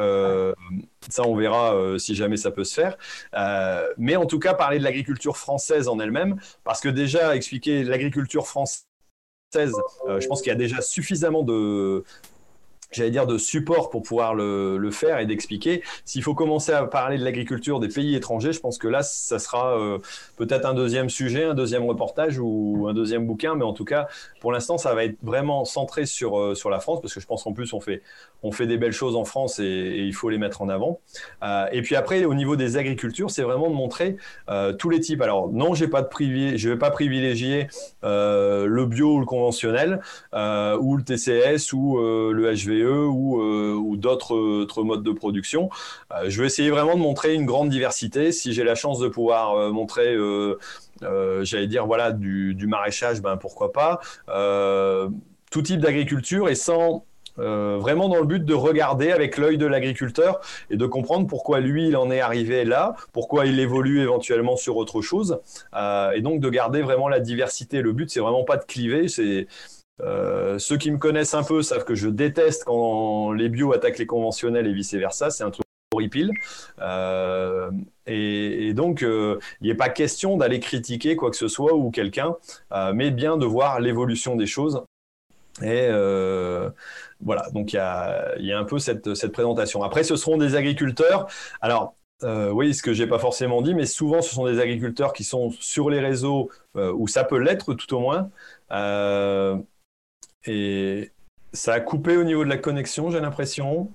ça, on verra euh, si jamais ça peut se faire. Euh, mais en tout cas, parler de l'agriculture française en elle-même, parce que déjà, expliquer l'agriculture française, euh, je pense qu'il y a déjà suffisamment de, j'allais dire, de support pour pouvoir le, le faire et d'expliquer. S'il faut commencer à parler de l'agriculture des pays étrangers, je pense que là, ça sera euh, peut-être un deuxième sujet, un deuxième reportage ou un deuxième bouquin, mais en tout cas, pour l'instant, ça va être vraiment centré sur, euh, sur la France, parce que je pense qu'en plus, on fait, on fait des belles choses en France et, il faut les mettre en avant. Euh, et puis après, au niveau des agricultures, c'est vraiment de montrer tous les types. Alors, non, j'ai pas de je vais pas privilégier le bio ou le conventionnel, ou le TCS ou le HVE E ou, euh, ou d'autres modes de production. Euh, je vais essayer vraiment de montrer une grande diversité. Si j'ai la chance de pouvoir euh, montrer j'allais dire voilà du, maraîchage, ben pourquoi pas. tout type d'agriculture et sans vraiment dans le but de regarder avec l'œil de l'agriculteur et de comprendre pourquoi lui il en est arrivé là, pourquoi il évolue éventuellement sur autre chose, et donc de garder vraiment la diversité. Le but c'est vraiment pas de cliver, c'est euh, ceux qui me connaissent un peu savent que je déteste quand les bio attaquent les conventionnels et vice-versa. C'est un truc horrible. Euh, et, donc, euh, il n'est pas question d'aller critiquer quoi que ce soit ou quelqu'un, euh, mais bien de voir l'évolution des choses. Et euh, voilà, donc il y a, un peu cette, présentation. Après, ce seront des agriculteurs. Alors, euh, oui, ce que j'ai pas forcément dit, mais souvent ce sont des agriculteurs qui sont sur les réseaux, où ça peut l'être tout au moins. Euh, et ça a coupé au niveau de la connexion, j'ai l'impression,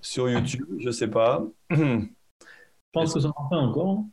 sur YouTube, je sais pas. Je pense que ça marche pas encore.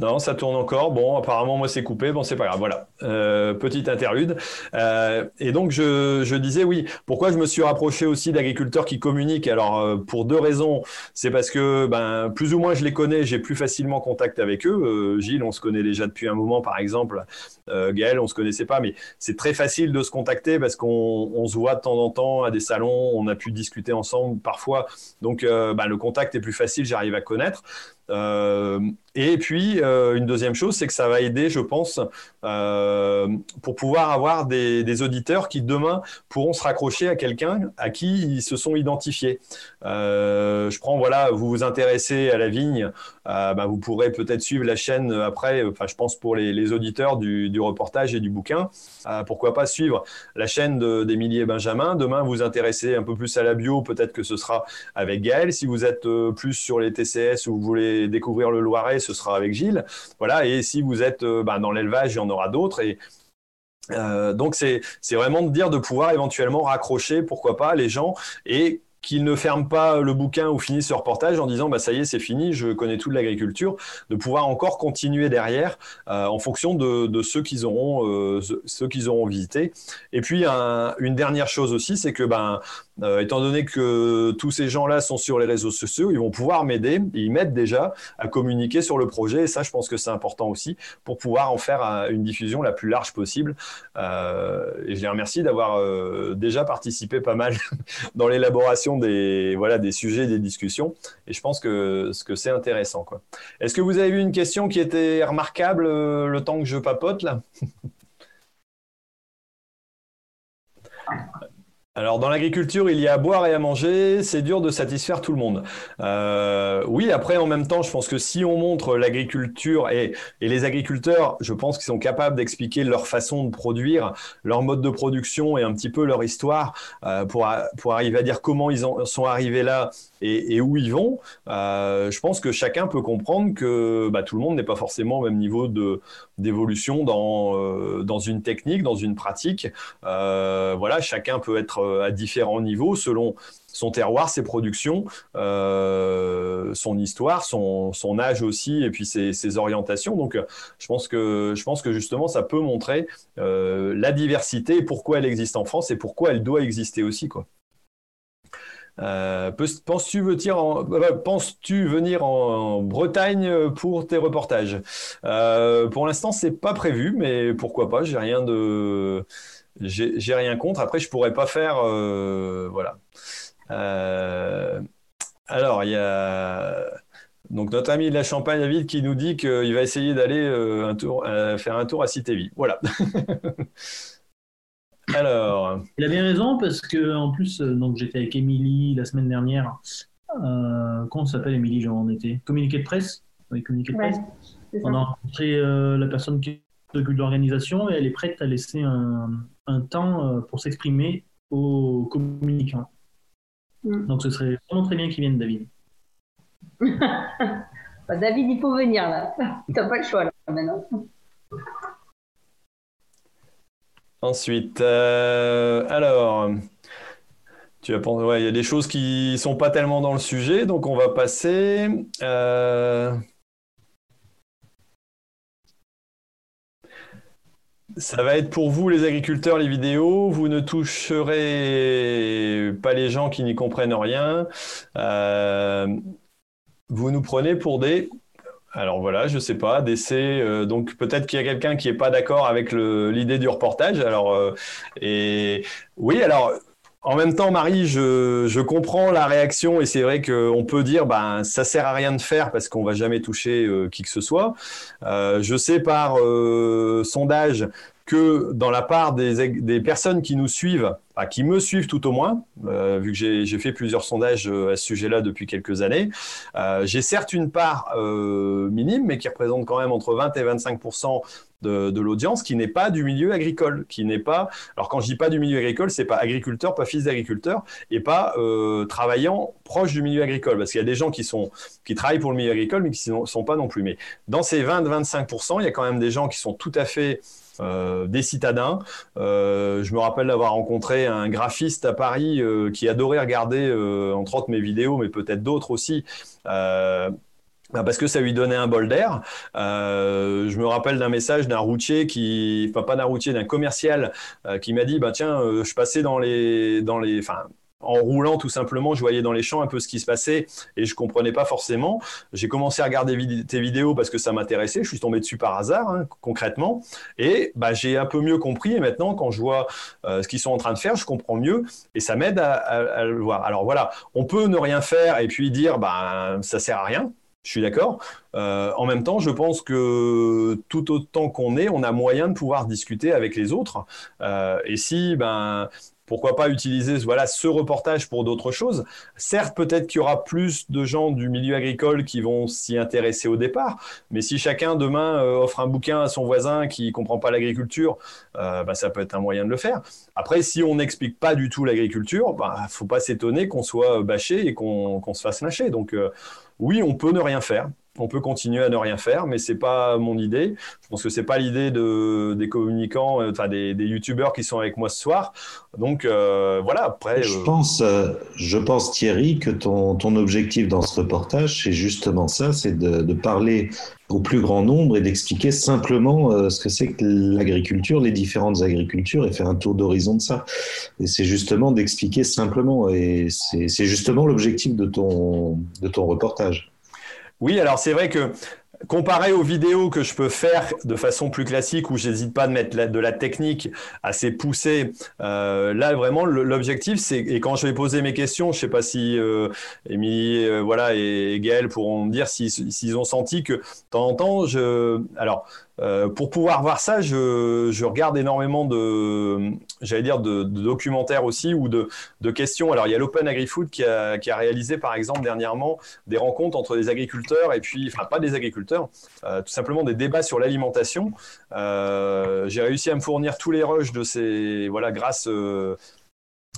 Non, ça tourne encore. Bon, apparemment, moi, c'est coupé. Bon, c'est pas grave. Voilà. Euh, petite interlude. Euh, et donc, je, disais, oui, pourquoi je me suis rapproché aussi d'agriculteurs qui communiquent? Alors, euh, pour deux raisons. C'est parce que, ben, plus ou moins, je les connais. J'ai plus facilement contact avec eux. Gilles, on se connaît déjà depuis un moment, par exemple. Gaël, on se connaissait pas. Mais c'est très facile de se contacter parce qu'on se voit de temps en temps à des salons. On a pu discuter ensemble parfois. Donc, ben, le contact est plus facile. J'arrive à connaître. Euh, et puis, euh, une deuxième chose, c'est que ça va aider, je pense, euh, pour pouvoir avoir des, auditeurs qui demain pourront se raccrocher à quelqu'un à qui ils se sont identifiés. je prends, voilà, vous vous intéressez à la vigne, bah, vous pourrez peut-être suivre la chaîne après, enfin, je pense pour les, auditeurs du, reportage et du bouquin, pourquoi pas suivre la chaîne d'Émilie et Benjamin. Demain, vous vous intéressez un peu plus à la bio, peut-être que ce sera avec Gaël. Si vous êtes plus sur les TCS ou vous voulez découvrir le Loiret, ce sera avec Gilles. Voilà, et si vous êtes euh, bah, dans l'élevage, il y en aura d'autres. Et, euh, donc c'est vraiment de dire de pouvoir éventuellement raccrocher, pourquoi pas, les gens et qu'ils ne ferment pas le bouquin ou finissent ce reportage en disant bah ça y est c'est fini je connais tout de l'agriculture de pouvoir encore continuer derrière euh, en fonction de, ceux qu'ils auront ceux qu'ils auront visité et puis une dernière chose aussi c'est que ben euh, étant donné que tous ces gens-là sont sur les réseaux sociaux, ils vont pouvoir m'aider, ils m'aident déjà à communiquer sur le projet. Et ça, je pense que c'est important aussi pour pouvoir en faire une diffusion la plus large possible. Euh, et je les remercie d'avoir euh, déjà participé pas mal dans l'élaboration des, voilà, des sujets, des discussions. Et je pense que, que c'est intéressant. Est-ce que vous avez vu une question qui était remarquable le temps que je papote là? Alors dans l'agriculture, il y a à boire et à manger, c'est dur de satisfaire tout le monde. Euh, oui, après en même temps, je pense que si on montre l'agriculture et, les agriculteurs, je pense qu'ils sont capables d'expliquer leur façon de produire, leur mode de production et un petit peu leur histoire euh, pour, pour arriver à dire comment ils en sont arrivés là et, où ils vont. Euh, je pense que chacun peut comprendre que bah, tout le monde n'est pas forcément au même niveau d'évolution dans dans une technique, dans une pratique. voilà, chacun peut être euh, à différents niveaux selon son terroir, ses productions, euh, son histoire, son, âge aussi, et puis ses, orientations. Donc, je pense que je pense que justement, ça peut montrer euh, la diversité pourquoi elle existe en France et pourquoi elle doit exister aussi, quoi. Penses-tu venir, en, penses-tu venir en Bretagne pour tes reportages? Pour l'instant, c'est pas prévu, mais pourquoi pas J'ai rien de j'ai rien contre. Après, je pourrais pas faire. Euh, voilà. Euh, alors, il y a. Donc, notre ami de la Champagne, David, qui nous dit qu'il va essayer d'aller euh, faire un tour à Cité-Vie. Voilà. Alors. Il a bien raison, parce que en plus, donc j'étais avec Émilie la semaine dernière. comment s'appelle Émilie, genre en été Communiqué de presse? Oui, communiqué de presse. On a rencontré la personne qui s'occupe de l'organisation et elle est prête à laisser un, un temps euh, pour s'exprimer aux communicants. Mm. Donc ce serait vraiment très bien qu'il vienne, David. Bah, David, il faut venir là. T'as pas le choix là maintenant. Ensuite, euh, alors, tu vas ouais, il y a des choses qui sont pas tellement dans le sujet, donc on va passer. Euh, Ça va être pour vous les agriculteurs les vidéos. Vous ne toucherez pas les gens qui n'y comprennent rien. Euh, vous nous prenez pour des alors voilà, je sais pas, d'essai. Euh, donc peut-être qu'il y a quelqu'un qui est pas d'accord avec l'idée du reportage. Alors euh, et oui, alors en même temps, Marie, je, comprends la réaction et c'est vrai qu'on peut dire, ben, ça sert à rien de faire parce qu'on va jamais toucher euh, qui que ce soit. Je sais par sondage que dans la part des, personnes qui nous suivent, qui me suivent tout au moins, vu que j'ai fait plusieurs sondages à ce sujet-là depuis quelques années, j'ai certes une part minime, mais qui représente quand même entre 20 et 25% de, l'audience qui n'est pas du milieu agricole, qui n'est pas. Alors quand je dis pas du milieu agricole, c'est pas agriculteur, pas fils d'agriculteur, et pas euh, travaillant proche du milieu agricole, parce qu'il y a des gens qui sont qui travaillent pour le milieu agricole, mais qui ne sont pas non plus. Mais dans ces 20-25%, il y a quand même des gens qui sont tout à fait euh, des citadins. Euh, je me rappelle d'avoir rencontré un graphiste à Paris qui adorait regarder, entre autres, mes vidéos, mais peut-être d'autres aussi, bah, parce que ça lui donnait un bol d'air. Euh, je me rappelle d'un message d'un routier qui, pas d'un routier, d'un commercial euh, qui m'a dit, bah tiens, euh, je passais dans les, dans les, en roulant tout simplement, je voyais dans les champs un peu ce qui se passait et je comprenais pas forcément. J'ai commencé à regarder tes vidéos parce que ça m'intéressait. Je suis tombé dessus par hasard, hein, concrètement, et bah, j'ai un peu mieux compris. Et maintenant, quand je vois ce qu'ils sont en train de faire, je comprends mieux et ça m'aide à, à, le voir. Alors voilà, on peut ne rien faire et puis dire, bah ça sert à rien. Je suis d'accord. Euh, en même temps, je pense que tout autant qu'on est, on a moyen de pouvoir discuter avec les autres. Euh, et si, ben, pourquoi pas utiliser voilà, ce reportage pour d'autres choses Certes, peut-être qu'il y aura plus de gens du milieu agricole qui vont s'y intéresser au départ, mais si chacun demain euh, offre un bouquin à son voisin qui ne comprend pas l'agriculture, ben, ça peut être un moyen de le faire. Après, si on n'explique pas du tout l'agriculture, il ne faut pas s'étonner qu'on soit bâché et qu'on se fasse lâcher. Donc, oui, on peut ne rien faire. On peut continuer à ne rien faire, mais c'est pas mon idée. Je pense que c'est pas l'idée de, des communicants, euh, enfin des, des youtubeurs qui sont avec moi ce soir. Donc euh, voilà. Après, je euh, pense, je pense Thierry que ton, ton objectif dans ce reportage, c'est justement ça, c'est de, de, parler au plus grand nombre et d'expliquer simplement ce que c'est que l'agriculture, les différentes agricultures, et faire un tour d'horizon de ça. Et c'est justement d'expliquer simplement, et c'est justement l'objectif de ton, de ton reportage. Oui, alors c'est vrai que comparé aux vidéos que je peux faire de façon plus classique où j'hésite pas de mettre de la technique assez poussée, euh, là vraiment l'objectif c'est et quand je vais poser mes questions, je sais pas si euh, Émilie euh, voilà et, Gaël pourront me dire s'ils ont senti que de temps en temps je alors euh, pour pouvoir voir ça, je, regarde énormément de, j'allais dire, de, documentaires aussi ou de, questions. Alors, il y a l'Open AgriFood qui a, qui a, réalisé, par exemple, dernièrement, des rencontres entre des agriculteurs et puis, enfin, pas des agriculteurs, euh, tout simplement des débats sur l'alimentation. Euh, J'ai réussi à me fournir tous les rushs de ces, voilà, grâce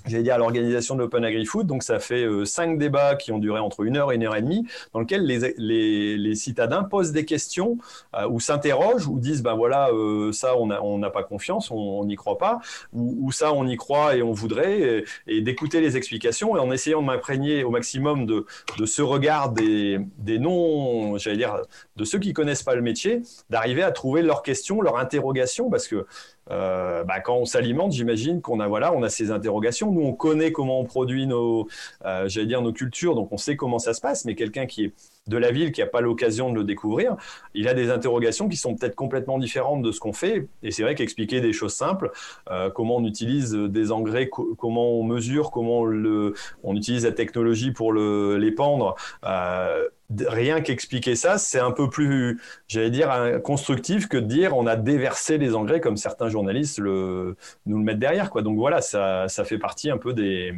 j'allais dire à l'organisation de l'Open Agri-Food. Donc, ça fait euh, cinq débats qui ont duré entre une heure et une heure et demie, dans lesquels les, citadins posent des questions euh, ou s'interrogent ou disent, ben voilà, euh, ça, on n'a pas confiance, on n'y croit pas, ou, ça, on y croit et on voudrait, et, d'écouter les explications, et en essayant de m'imprégner au maximum de, de ce regard des, des non, j'allais dire, de ceux qui connaissent pas le métier, d'arriver à trouver leurs questions, leurs interrogations, parce que euh, bah, quand on s'alimente, j'imagine qu'on a voilà, on a ces interrogations. Nous, on connaît comment on produit nos, euh, j'allais dire nos cultures, donc on sait comment ça se passe. Mais quelqu'un qui est de la ville, qui n'a pas l'occasion de le découvrir, il a des interrogations qui sont peut-être complètement différentes de ce qu'on fait. Et c'est vrai qu'expliquer des choses simples, euh, comment on utilise des engrais, comment on mesure, comment on utilise la technologie pour le, les pendre. Euh, rien qu'expliquer ça, c'est un peu plus, j'allais dire, constructif que de dire on a déversé les engrais comme certains journalistes le, nous le mettent derrière. Quoi. Donc voilà, ça, ça fait partie un peu des,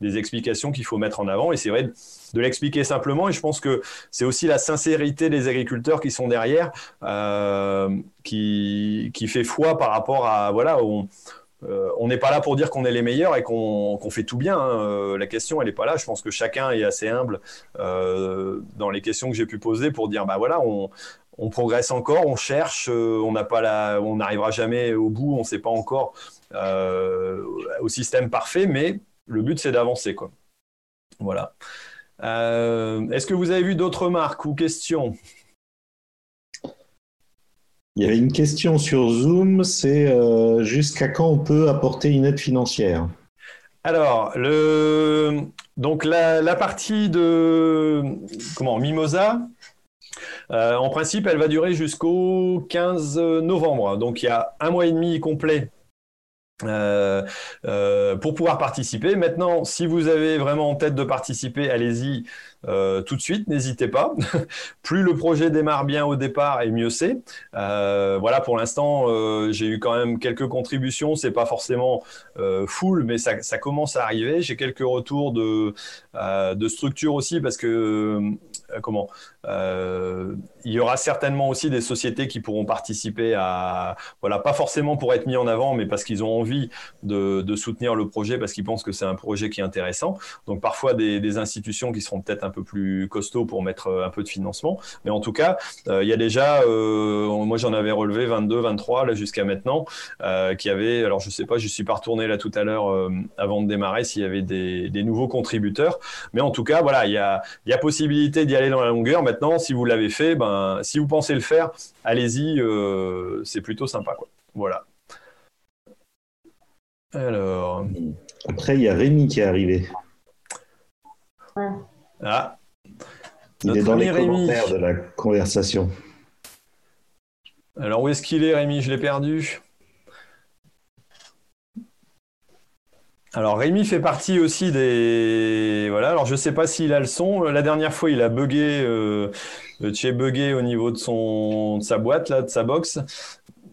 des explications qu'il faut mettre en avant. Et c'est vrai de l'expliquer simplement. Et je pense que c'est aussi la sincérité des agriculteurs qui sont derrière euh, qui, qui fait foi par rapport à, voilà, on, euh, on n'est pas là pour dire qu'on est les meilleurs et qu'on fait tout bien. Hein. Euh, la question, elle n'est pas là. Je pense que chacun est assez humble dans les questions que j'ai pu poser pour dire, bah voilà, on, progresse encore, on cherche, on n'a pas la, on n'arrivera jamais au bout, on ne sait pas encore au système parfait, mais le but c'est d'avancer, quoi. Voilà. Est-ce que vous avez vu d'autres remarques ou questions il y avait une question sur Zoom, c'est euh, jusqu'à quand on peut apporter une aide financière Alors, le, donc la, partie de comment Mimosa, euh, en principe, elle va durer jusqu'au 15 novembre. Donc il y a un mois et demi complet euh, euh, pour pouvoir participer. Maintenant, si vous avez vraiment en tête de participer, allez-y euh, tout de suite, n'hésitez pas. Plus le projet démarre bien au départ, et mieux c'est. voilà, pour l'instant, j'ai eu quand même quelques contributions. C'est pas forcément full, mais ça, commence à arriver. J'ai quelques retours de, de structure aussi parce que comment il y aura certainement aussi des sociétés qui pourront participer à, voilà, pas forcément pour être mis en avant, mais parce qu'ils ont envie de, soutenir le projet, parce qu'ils pensent que c'est un projet qui est intéressant. Donc parfois des, institutions qui seront peut-être un peu plus costauds pour mettre euh, un peu de financement. Mais en tout cas, euh, il y a déjà, euh, moi j'en avais relevé 22, 23 là jusqu'à maintenant, euh, qui avaient, alors je sais pas, je suis pas retourné là tout à l'heure euh, avant de démarrer s'il y avait des, des, nouveaux contributeurs. Mais en tout cas, voilà, il y a, il y a possibilité d'y aller dans la longueur. Maintenant, si vous l'avez fait, ben, si vous pensez le faire, allez-y, c'est plutôt sympa. Quoi. Voilà. Alors. Après, il y a Rémi qui est arrivé. Ah. Il est dans les commentaires de la conversation. Alors, où est-ce qu'il est, Rémi? Je l'ai perdu. Alors Rémi fait partie aussi des voilà. Alors je sais pas s'il a le son. La dernière fois il a bugué, euh, bugué au niveau de son de sa boîte là, de sa box.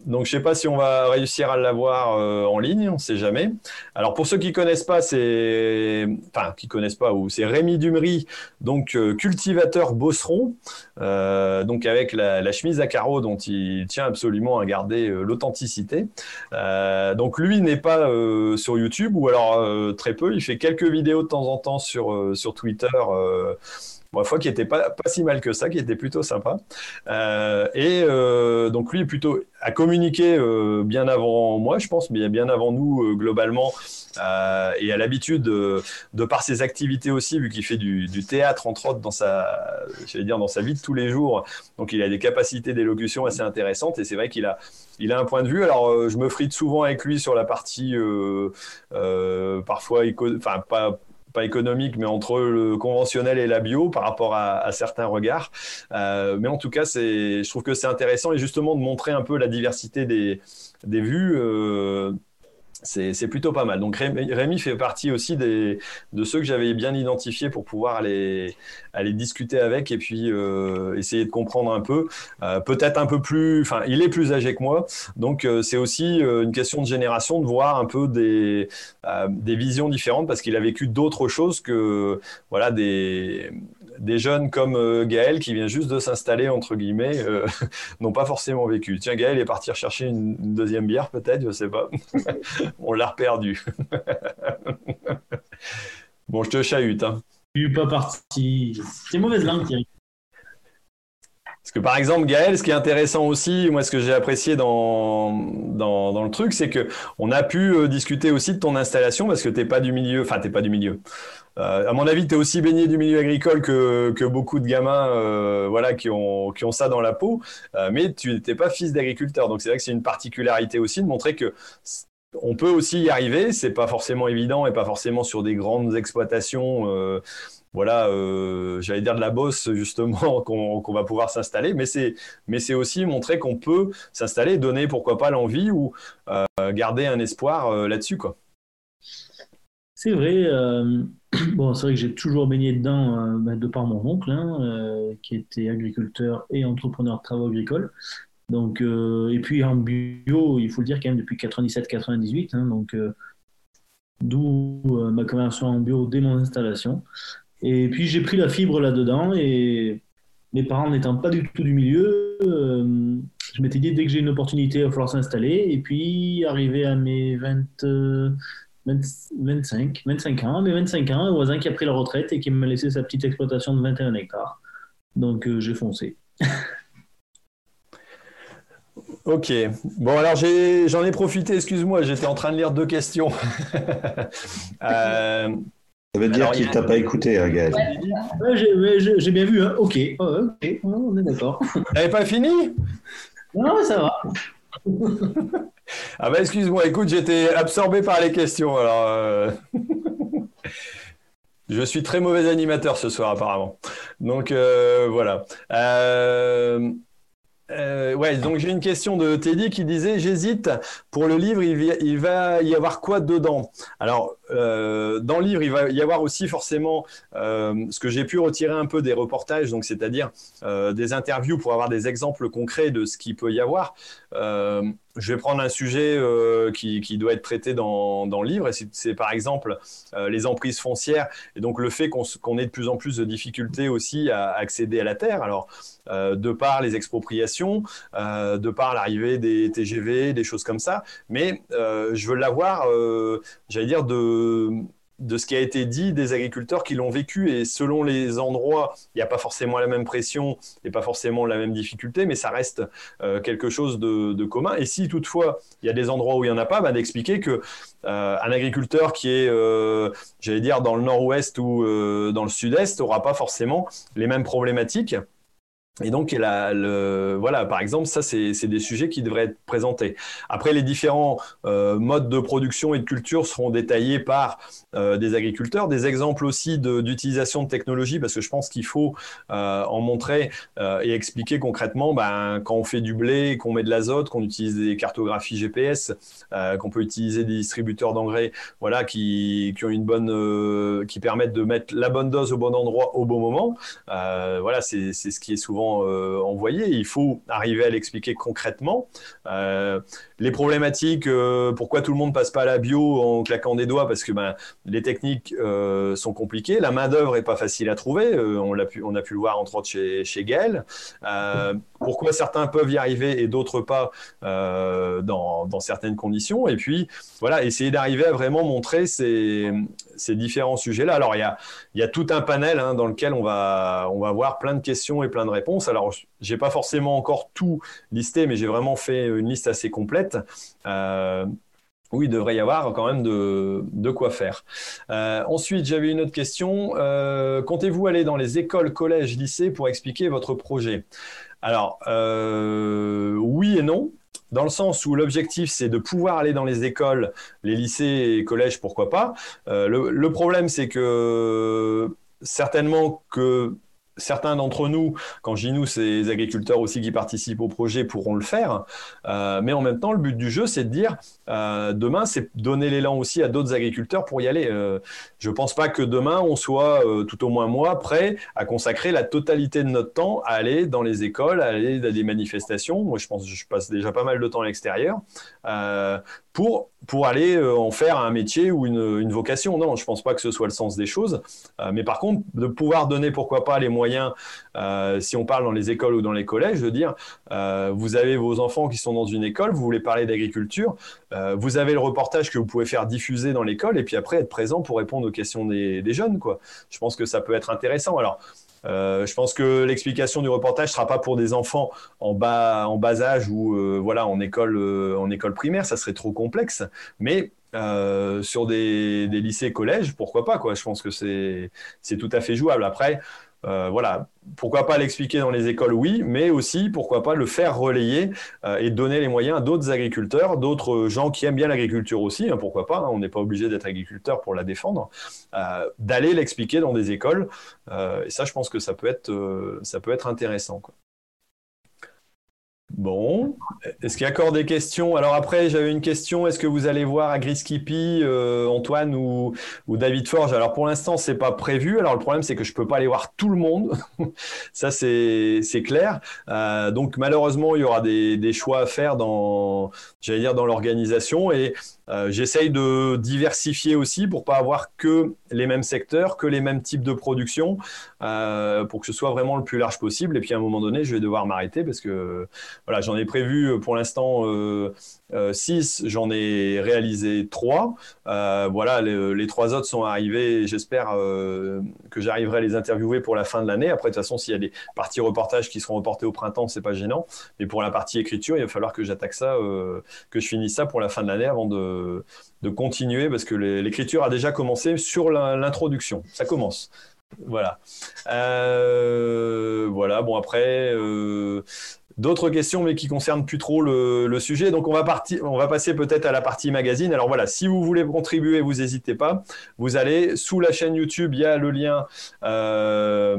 Donc, je ne sais pas si on va réussir à l'avoir euh, en ligne, on ne sait jamais. Alors, pour ceux qui ne connaissent pas, c'est. Enfin, qui connaissent pas, ou c'est Rémi Dumery, donc euh, cultivateur bosseron, euh, donc avec la, chemise à carreaux dont il tient absolument à garder l'authenticité. donc, lui n'est pas sur YouTube, ou alors très peu. Il fait quelques vidéos de temps en temps sur, sur Twitter Bon, fois qui était pas, pas si mal que ça, qui était plutôt sympa. Euh, et euh, donc lui plutôt a communiqué euh, bien avant moi, je pense, mais bien avant nous globalement, et a l'habitude de par ses activités aussi, vu qu'il fait du, théâtre entre autres dans sa, dire dans sa vie de tous les jours. Donc il a des capacités d'élocution assez intéressantes, et c'est vrai qu'il a il a un point de vue. Alors, je me frite souvent avec lui sur la partie, parfois, enfin, pas, pas économique, mais entre le conventionnel et la bio par rapport à, certains regards. Euh, mais en tout cas, je trouve que c'est intéressant et justement de montrer un peu la diversité des, des vues. Euh, c'est plutôt pas mal. Donc Rémi fait partie aussi des, de ceux que j'avais bien identifiés pour pouvoir aller, aller discuter avec et puis euh, essayer de comprendre un peu. Euh, peut-être un peu plus, enfin il est plus âgé que moi, donc euh, c'est aussi une question de génération de voir un peu des, des visions différentes parce qu'il a vécu d'autres choses que voilà des des jeunes comme euh, Gaël qui vient juste de s'installer, entre guillemets, euh, n'ont pas forcément vécu. Tiens, Gaël est parti chercher une, deuxième bière, peut-être, je ne sais pas. On l'a perdu. bon, je te chahute. Hein. Je suis pas parti. C'est mauvaise langue, Thierry. Parce que par exemple, Gaël, ce qui est intéressant aussi, moi, ce que j'ai apprécié dans, dans, le truc, c'est que on a pu euh, discuter aussi de ton installation parce que tu n'es pas du milieu, enfin, tu n'es pas du milieu. Euh, à mon avis, tu es aussi baigné du milieu agricole que, que beaucoup de gamins euh, voilà, qui, ont, qui ont ça dans la peau, euh, mais tu n'étais pas fils d'agriculteur. Donc c'est vrai que c'est une particularité aussi de montrer que on peut aussi y arriver. C'est pas forcément évident et pas forcément sur des grandes exploitations. voilà, j'allais dire de la bosse justement qu'on va pouvoir s'installer, mais c'est aussi montrer qu'on peut s'installer, donner pourquoi pas l'envie ou garder un espoir là-dessus quoi. C'est vrai. Bon, c'est vrai que j'ai toujours baigné dedans euh, bah, de par mon oncle, hein, euh, qui était agriculteur et entrepreneur de travaux agricoles. Donc, euh, et puis en bio, il faut le dire quand même depuis 97-98, hein, donc d'où ma conversion en bio dès mon installation. Et puis j'ai pris la fibre là-dedans et mes parents n'étant pas du tout du milieu, je m'étais dit dès que j'ai une opportunité, il va falloir s'installer. Et puis arrivé à mes 20, 25, 25 ans, mais 25 ans, un voisin qui a pris la retraite et qui m'a laissé sa petite exploitation de 21 hectares. Donc euh, j'ai foncé. ok. Bon, alors j'en ai, profité, excuse-moi, j'étais en train de lire deux questions. Euh, Ça veut dire qu'il ne t'a pas écouté, hein, Gaël. j'ai bien vu, hein. ok, ok, on est d'accord. T'avais pas fini? Non, ça va. Ah bah excuse-moi, écoute, j'étais absorbé par les questions. Euh, je suis très mauvais animateur ce soir apparemment. Donc euh, voilà. Euh, donc j'ai une question de Teddy qui disait j'hésite pour le livre, il, va y avoir quoi dedans? Alors dans le livre, il va y avoir aussi forcément ce que j'ai pu retirer un peu des reportages, donc c'est-à-dire des interviews pour avoir des exemples concrets de ce qu'il peut y avoir. Je vais prendre un sujet qui, qui, doit être traité dans, dans le livre, et c'est par exemple les emprises foncières, et donc le fait qu'on ait de plus en plus de difficultés aussi à accéder à la terre. Alors euh, de par les expropriations, euh, de par l'arrivée des TGV, des choses comme ça. Mais euh, je veux l'avoir, j'allais dire, de de ce qui a été dit des agriculteurs qui l'ont vécu. Et selon les endroits, il n'y a pas forcément la même pression et pas forcément la même difficulté, mais ça reste euh, quelque chose de, commun. Et si toutefois il y a des endroits où il n'y en a pas, bah, d'expliquer que euh, un agriculteur qui est, euh, j'allais dire, dans le nord-ouest ou dans le sud-est n'aura pas forcément les mêmes problématiques. Et donc, voilà, par exemple, ça, c'est des sujets qui devraient être présentés. Après, les différents euh, modes de production et de culture seront détaillés par euh, des agriculteurs. Des exemples aussi d'utilisation de, technologie, parce que je pense qu'il faut euh, en montrer et expliquer concrètement ben, quand on fait du blé, qu'on met de l'azote, qu'on utilise des cartographies GPS, qu'on peut utiliser des distributeurs d'engrais, voilà, qui, qui, ont qui permettent de mettre la bonne dose au bon endroit au bon moment. voilà, c'est ce qui est souvent euh, envoyé. Il faut arriver à l'expliquer concrètement. Euh, les problématiques, euh, pourquoi tout le monde passe pas à la bio en claquant des doigts Parce que ben, les techniques sont compliquées. La main-d'œuvre est pas facile à trouver. on, l'a pu, on a pu le voir entre autres chez, chez Gaël. pourquoi certains peuvent y arriver et d'autres pas dans, dans, certaines conditions Et puis, voilà, essayer d'arriver à vraiment montrer ces, ces différents sujets-là. Alors, il y a, y a tout un panel hein, dans lequel on va, on va avoir plein de questions et plein de réponses. Alors, j'ai pas forcément encore tout listé, mais j'ai vraiment fait une liste assez complète. Euh, il devrait y avoir quand même de, quoi faire. Euh, ensuite, j'avais une autre question. Euh, comptez-vous aller dans les écoles, collèges, lycées pour expliquer votre projet? Alors, oui et non. Dans le sens où l'objectif, c'est de pouvoir aller dans les écoles, les lycées et collèges, pourquoi pas. le, problème, c'est que certainement que certains d'entre nous, quand je dis nous, c'est les agriculteurs aussi qui participent au projet, pourront le faire. Euh, mais en même temps, le but du jeu, c'est de dire, euh, demain, c'est donner l'élan aussi à d'autres agriculteurs pour y aller. Euh, je ne pense pas que demain, on soit, tout au moins moi, prêt à consacrer la totalité de notre temps à aller dans les écoles, à aller à des manifestations. Moi, je pense que je passe déjà pas mal de temps à l'extérieur pour, pour aller euh, en faire un métier ou une, vocation. Non, je ne pense pas que ce soit le sens des choses. Euh, mais par contre, de pouvoir donner, pourquoi pas, les moyens, euh, si on parle dans les écoles ou dans les collèges, de dire, vous avez vos enfants qui sont dans une école, vous voulez parler d'agriculture, vous avez le reportage que vous pouvez faire diffuser dans l'école, et puis après être présent pour répondre aux questions des, des jeunes. Quoi. Je pense que ça peut être intéressant. Alors, euh, je pense que l'explication du reportage sera pas pour des enfants en bas, en bas âge ou euh, voilà en école, euh, en école primaire, ça serait trop complexe. Mais sur des, des lycées, collèges, pourquoi pas quoi Je pense que c'est c'est tout à fait jouable. Après, euh, voilà, pourquoi pas l'expliquer dans les écoles, oui, mais aussi pourquoi pas le faire relayer euh, et donner les moyens à d'autres agriculteurs, d'autres gens qui aiment bien l'agriculture aussi, hein, pourquoi pas, hein, on n'est pas obligé d'être agriculteur pour la défendre, euh, d'aller l'expliquer dans des écoles. et ça, je pense que ça peut être, intéressant. Bon, est-ce qu'il y a encore des questions? Alors après, j'avais une question. Est-ce que vous allez voir Agriskippy, euh, Antoine ou, David Forge? Alors pour l'instant, c'est pas prévu. Alors le problème, c'est que je peux pas aller voir tout le monde. Ça, c'est clair. Euh, donc malheureusement, il y aura des, des choix à faire dans, j'allais dire, dans l'organisation. Et euh, j'essaye de diversifier aussi pour pas avoir que les mêmes secteurs, que les mêmes types de production, euh, pour que ce soit vraiment le plus large possible. Et puis à un moment donné, je vais devoir m'arrêter parce que voilà, j'en ai prévu pour l'instant 6, euh, j'en ai réalisé 3. voilà, les, trois autres sont arrivés. J'espère que j'arriverai à les interviewer pour la fin de l'année. Après, de toute façon, s'il y a des parties reportages qui seront reportées au printemps, c'est pas gênant. Mais pour la partie écriture, il va falloir que j'attaque ça, que je finisse ça pour la fin de l'année avant de de, continuer parce que l'écriture a déjà commencé sur l'introduction. Ça commence. Voilà. Euh, voilà. Bon après, euh, d'autres questions mais qui concernent plus trop le, sujet. Donc on va on va passer peut-être à la partie magazine. Alors voilà, si vous voulez contribuer, vous n'hésitez pas. Vous allez sous la chaîne YouTube, il y a le lien. Euh,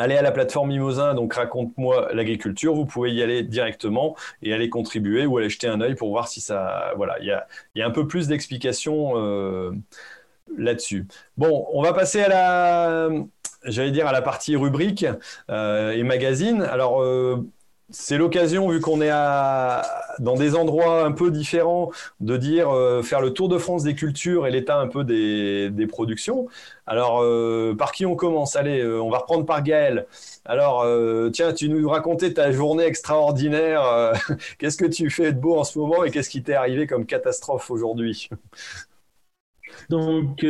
allez à la plateforme Mimosin, donc raconte-moi l'agriculture, vous pouvez y aller directement et aller contribuer ou aller jeter un œil pour voir si ça... Voilà, il y a, un peu plus d'explications euh, là-dessus. Bon, on va passer à la... J'allais dire à la partie rubrique euh, et magazine. Alors, euh, c'est l'occasion, vu qu'on est à, dans des endroits un peu différents, de dire euh, faire le tour de France des cultures et l'état un peu des, des productions. Alors, euh, par qui on commence? Allez, euh, on va reprendre par Gaël. Alors, tiens, tu nous racontais ta journée extraordinaire. qu'est-ce que tu fais de beau en ce moment et qu'est-ce qui t'est arrivé comme catastrophe aujourd'hui? Donc,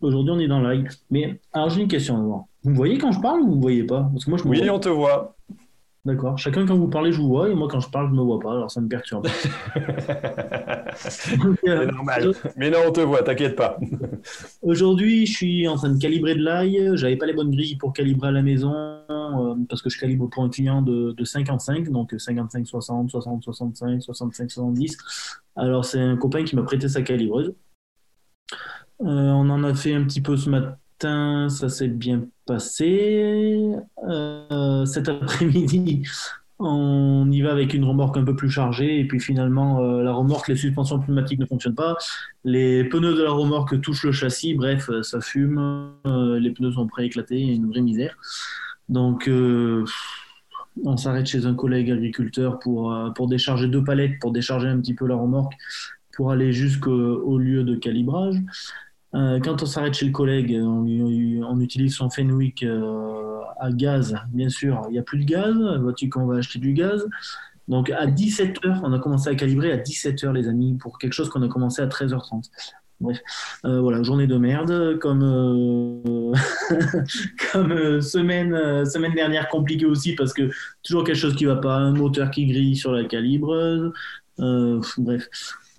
aujourd'hui, on est dans l'ail. Mais alors, j'ai une question. Vous me voyez quand je parle ou vous me voyez pas? Parce que moi, je me Oui, vois. on te voit. D'accord. Chacun, quand vous parlez, je vous vois. Et moi, quand je parle, je me vois pas. Alors, ça me perturbe. Donc, C'est euh, normal. Mais non, on te voit, t'inquiète pas. Aujourd'hui, je suis en train de calibrer de l'ail. J'avais pas les bonnes grilles pour calibrer à la maison euh, parce que je calibre pour un client de, de 55, donc 55, 60, 60, 65, 65, 70. Alors, c'est un copain qui m'a prêté sa calibreuse. Euh, on en a fait un petit peu ce matin, ça s'est bien passé. Euh, cet après-midi, on y va avec une remorque un peu plus chargée et puis finalement, euh, la remorque, les suspensions pneumatiques ne fonctionnent pas. Les pneus de la remorque touchent le châssis, bref, euh, ça fume, euh, les pneus sont prêts à éclater, une vraie misère. Donc, on s'arrête chez un collègue agriculteur pour, pour décharger deux palettes, pour décharger un petit peu la remorque, pour aller jusqu'au au lieu de calibrage. Euh, quand on s'arrête chez le collègue, on, utilise son Fenwick euh, à gaz, bien sûr. Il n'y a plus de gaz, vois-tu qu'on va acheter du gaz? Donc à 17h, on a commencé à calibrer à 17h, les amis, pour quelque chose qu'on a commencé à 13h30. Bref, Euh, voilà, journée de merde, comme, comme semaine, semaine dernière compliquée aussi, parce que toujours quelque chose qui va pas, un moteur qui grille sur la calibreuse. Euh, bref,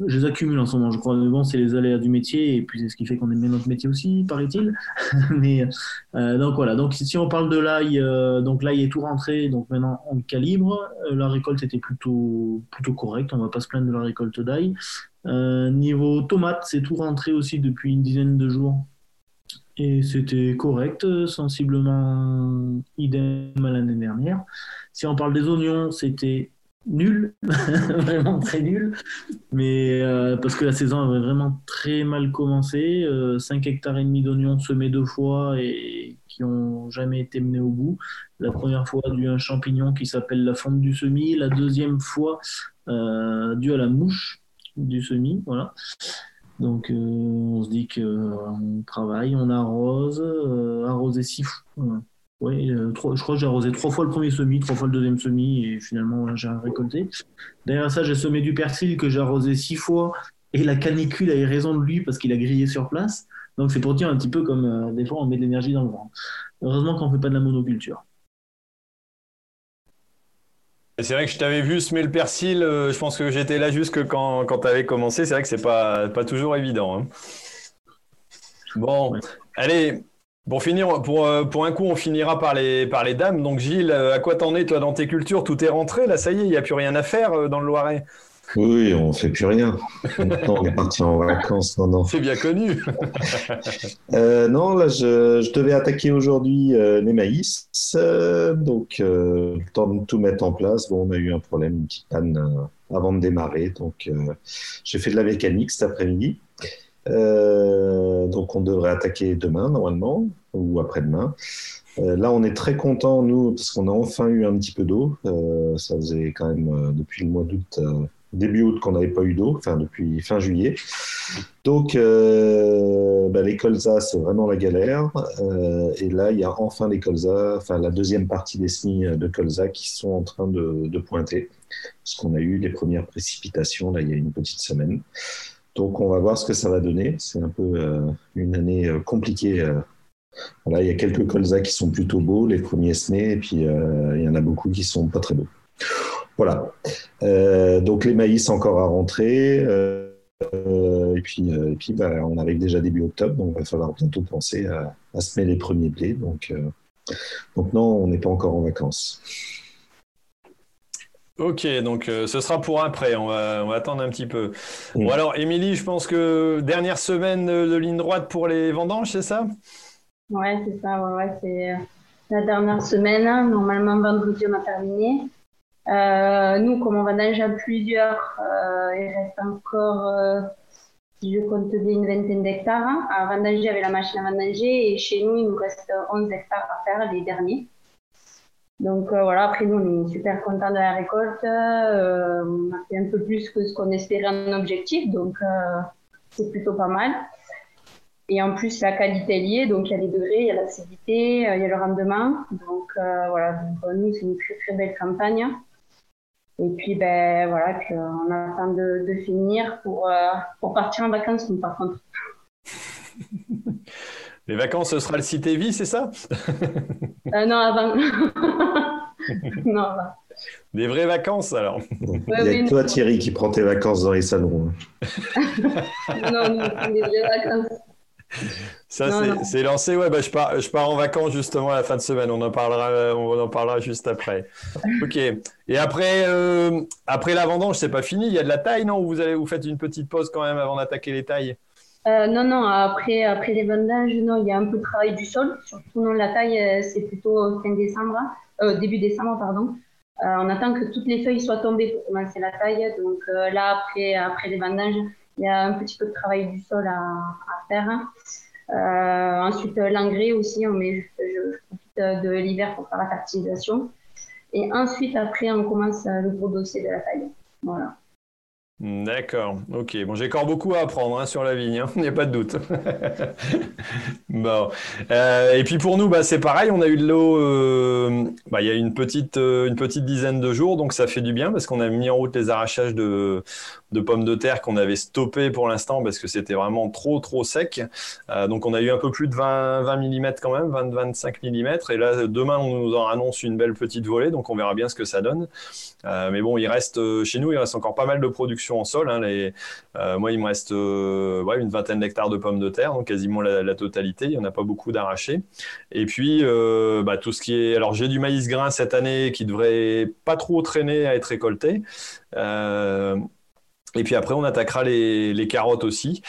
je les accumule en ce moment, je crois. Mais bon, c'est les aléas du métier, et puis c'est ce qui fait qu'on aime bien notre métier aussi, paraît-il. Mais euh, donc voilà, donc si on parle de l'ail, euh, donc l'ail est tout rentré, donc maintenant on calibre. Euh, la récolte était plutôt, correcte, on va pas se plaindre de la récolte d'ail. Niveau tomate, c'est tout rentré aussi depuis une dizaine de jours. Et c'était correct, sensiblement idem à l'année dernière. Si on parle des oignons, c'était nul, vraiment très nul. Mais euh, parce que la saison avait vraiment très mal commencé. Euh, 5 hectares et demi d'oignons semés deux fois et qui ont jamais été menés au bout. La première fois dû à un champignon qui s'appelle la fonte du semis. La deuxième fois euh, dû à la mouche du semis. Voilà. Donc euh, on se dit qu'on travaille, on arrose, arroser six fois. Oui, euh, je crois que j'ai arrosé trois fois le premier semis, trois fois le deuxième semis, et finalement j'ai récolté. Derrière ça, j'ai semé du persil que j'ai arrosé six fois, et la canicule a eu raison de lui parce qu'il a grillé sur place. Donc c'est pour dire un petit peu comme euh, des fois on met de l'énergie dans le vent. Heureusement qu'on ne fait pas de la monoculture. C'est vrai que je t'avais vu semer le persil, euh, je pense que j'étais là jusque quand, quand tu avais commencé. C'est vrai que c'est pas, pas toujours évident. hein. Bon, Ouais. allez, pour finir, pour, euh, pour un coup, on finira par les, par les dames. Donc Gilles, euh, à quoi t'en es toi dans tes cultures? Tout est rentré, là, ça y est, il n'y a plus rien à faire euh, dans le Loiret. Oui, on fait plus rien. Maintenant, on est parti en vacances. Non, non. C'est bien connu. Euh, non, là, je, je devais attaquer aujourd'hui euh, les maïs. Euh, donc, le temps de tout mettre en place. Bon, on a eu un problème, une petite panne avant de démarrer. Donc, j'ai fait de la mécanique cet après-midi. Euh, donc, on devrait attaquer demain, normalement, ou après-demain. Euh, là, on est très content, nous, parce qu'on a enfin eu un petit peu d'eau. Euh, ça faisait quand même depuis le mois d'août, début août, qu'on n'avait pas eu d'eau, enfin depuis fin juillet. Donc, bah, les colzas, c'est vraiment la galère. Et là, il y a enfin les colzas, enfin la deuxième partie des semis de colza qui sont en train de, de pointer. Parce qu'on a eu les premières précipitations, là, il y a une petite semaine. Donc, on va voir ce que ça va donner. C'est un peu euh, une année euh, compliquée. euh. Voilà, il y a quelques colzas qui sont plutôt beaux, les premiers semés, et puis il y en a beaucoup qui sont pas très beaux. Voilà. Donc, les maïs encore à rentrer. Et puis, et puis bah, on arrive déjà début octobre, donc il va falloir bientôt penser à, à semer les premiers blés. Donc, donc non, on n'est pas encore en vacances. Ok, donc euh, ce sera pour après, on va, on va attendre un petit peu. Mm. Bon alors, Émilie, je pense que dernière semaine de de ligne droite pour les vendanges, c'est ça? Ouais, c'est ça, ouais, ouais, c'est euh, la dernière semaine. hein. Normalement, vendredi, on a terminé. Euh, nous, comme on vendange à plusieurs, euh, il reste encore, euh, si je compte bien, une vingtaine d'hectares hein, à vendanger avec la machine à vendanger. Et chez nous, il nous reste 11 hectares à faire, les derniers. Donc euh, voilà, après nous, on est super contents de la récolte. Euh, on a fait un peu plus que ce qu'on espérait en objectif, donc euh, c'est plutôt pas mal. Et en plus, la qualité est liée, donc il y a les degrés, il y a l'acidité, il y a le rendement. Donc voilà, donc, nous, c'est une très très belle campagne. Et puis, ben voilà, puis, on attend de, de finir pour, pour partir en vacances, nous, par contre. Les vacances, ce sera le Cité Vie, c'est ça? Euh, Non, avant. non, avant. Des vraies vacances alors. Il y a que toi Thierry qui prend tes vacances dans les salons. Hein. non, non, des vraies vacances. Ça, c'est lancé. Ouais, bah, je, pars, je pars en vacances justement à la fin de semaine. On en parlera, on en parlera juste après. Ok. Et après, euh, après la vendange, c'est pas fini. Il y a de la taille, non? Vous, allez, vous faites une petite pause quand même avant d'attaquer les tailles euh, Non, non. Après, après les vendanges, non, il y a un peu de travail du sol. Surtout non, la taille, euh, c'est plutôt fin décembre, début décembre, pardon. on attend que toutes les feuilles soient tombées pour commencer la taille. Donc là, après, après les vendanges, il y a un petit peu de travail du sol à, à faire. Euh, ensuite, l'engrais aussi, on met, je, profite de l'hiver pour faire la fertilisation. Et ensuite, après, on commence le gros dossier de la taille. Voilà. D'accord, ok. Bon, j'ai encore beaucoup à apprendre hein, sur la vigne, hein. il n'y a pas de doute. bon. Euh, et puis pour nous, bah, c'est pareil, on a eu de l'eau euh, bah, il y a une euh, une petite dizaine de jours, donc ça fait du bien parce qu'on a mis en route les arrachages de, de pommes de terre qu'on avait stoppées pour l'instant parce que c'était vraiment trop, trop sec. donc on a eu un peu plus de 20, 20 mm quand même, 20-25 mm. Et là, demain, on nous en annonce une belle petite volée, donc on verra bien ce que ça donne. mais bon, il reste, chez nous, il reste encore pas mal de production en sol. Hein, euh, moi, il me reste euh, une vingtaine d'hectares de pommes de terre, donc quasiment la, totalité. Il n'y en a pas beaucoup d'arrachés. Et puis, euh, bah, tout ce qui est. Alors, j'ai du maïs grain cette année qui devrait pas trop traîner à être récolté. Et puis après, on attaquera les, carottes aussi.